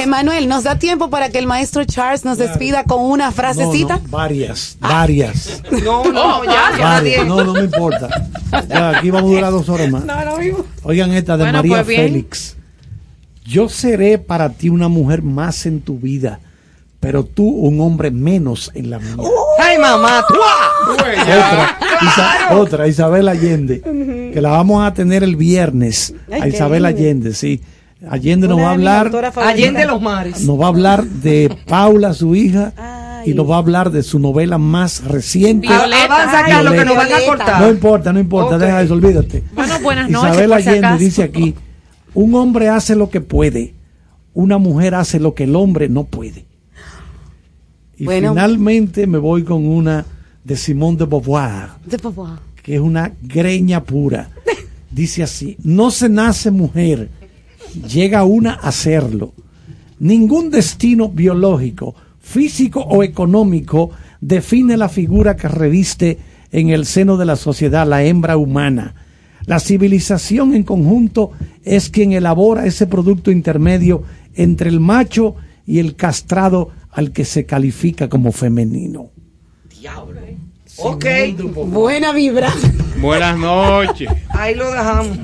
Emanuel, ¿nos da tiempo para que el maestro Charles nos despida con una frasecita? no, varias, varias. No, no, ya, ya varias. No, no me importa. Ya, aquí vamos a durar dos horas más. Oigan esta de Bueno, María pues. Félix. Yo seré para ti una mujer más en tu vida, pero tú un hombre menos en la mía. Ay, mamá. Otra, Isa- otra, Isabel Allende, que la vamos a tener el viernes. Ay, a Isabel lindo. Allende, sí. Allende nos va a hablar. Allende los mares. nos va a hablar de Paula, su hija, Ay. y nos va a hablar de su novela más reciente. Violeta. Avanza, Carlos, que nos van a Violeta. cortar. No importa, no importa, deja eso, olvídate. Bueno, buenas noches, Isabel por si Allende dice aquí, un hombre hace lo que puede, una mujer hace lo que el hombre no puede. Y Bueno. finalmente me voy con una de Simone de Beauvoir, De papá. que es una greña pura. Dice así, no se nace mujer, llega una a serlo. Ningún destino biológico, físico o económico define la figura que reviste en el seno de la sociedad la hembra humana. La civilización en conjunto es quien elabora ese producto intermedio entre el macho y el castrado al que se califica como femenino. Ok, Buena vibra. Buenas noches. ahí lo dejamos.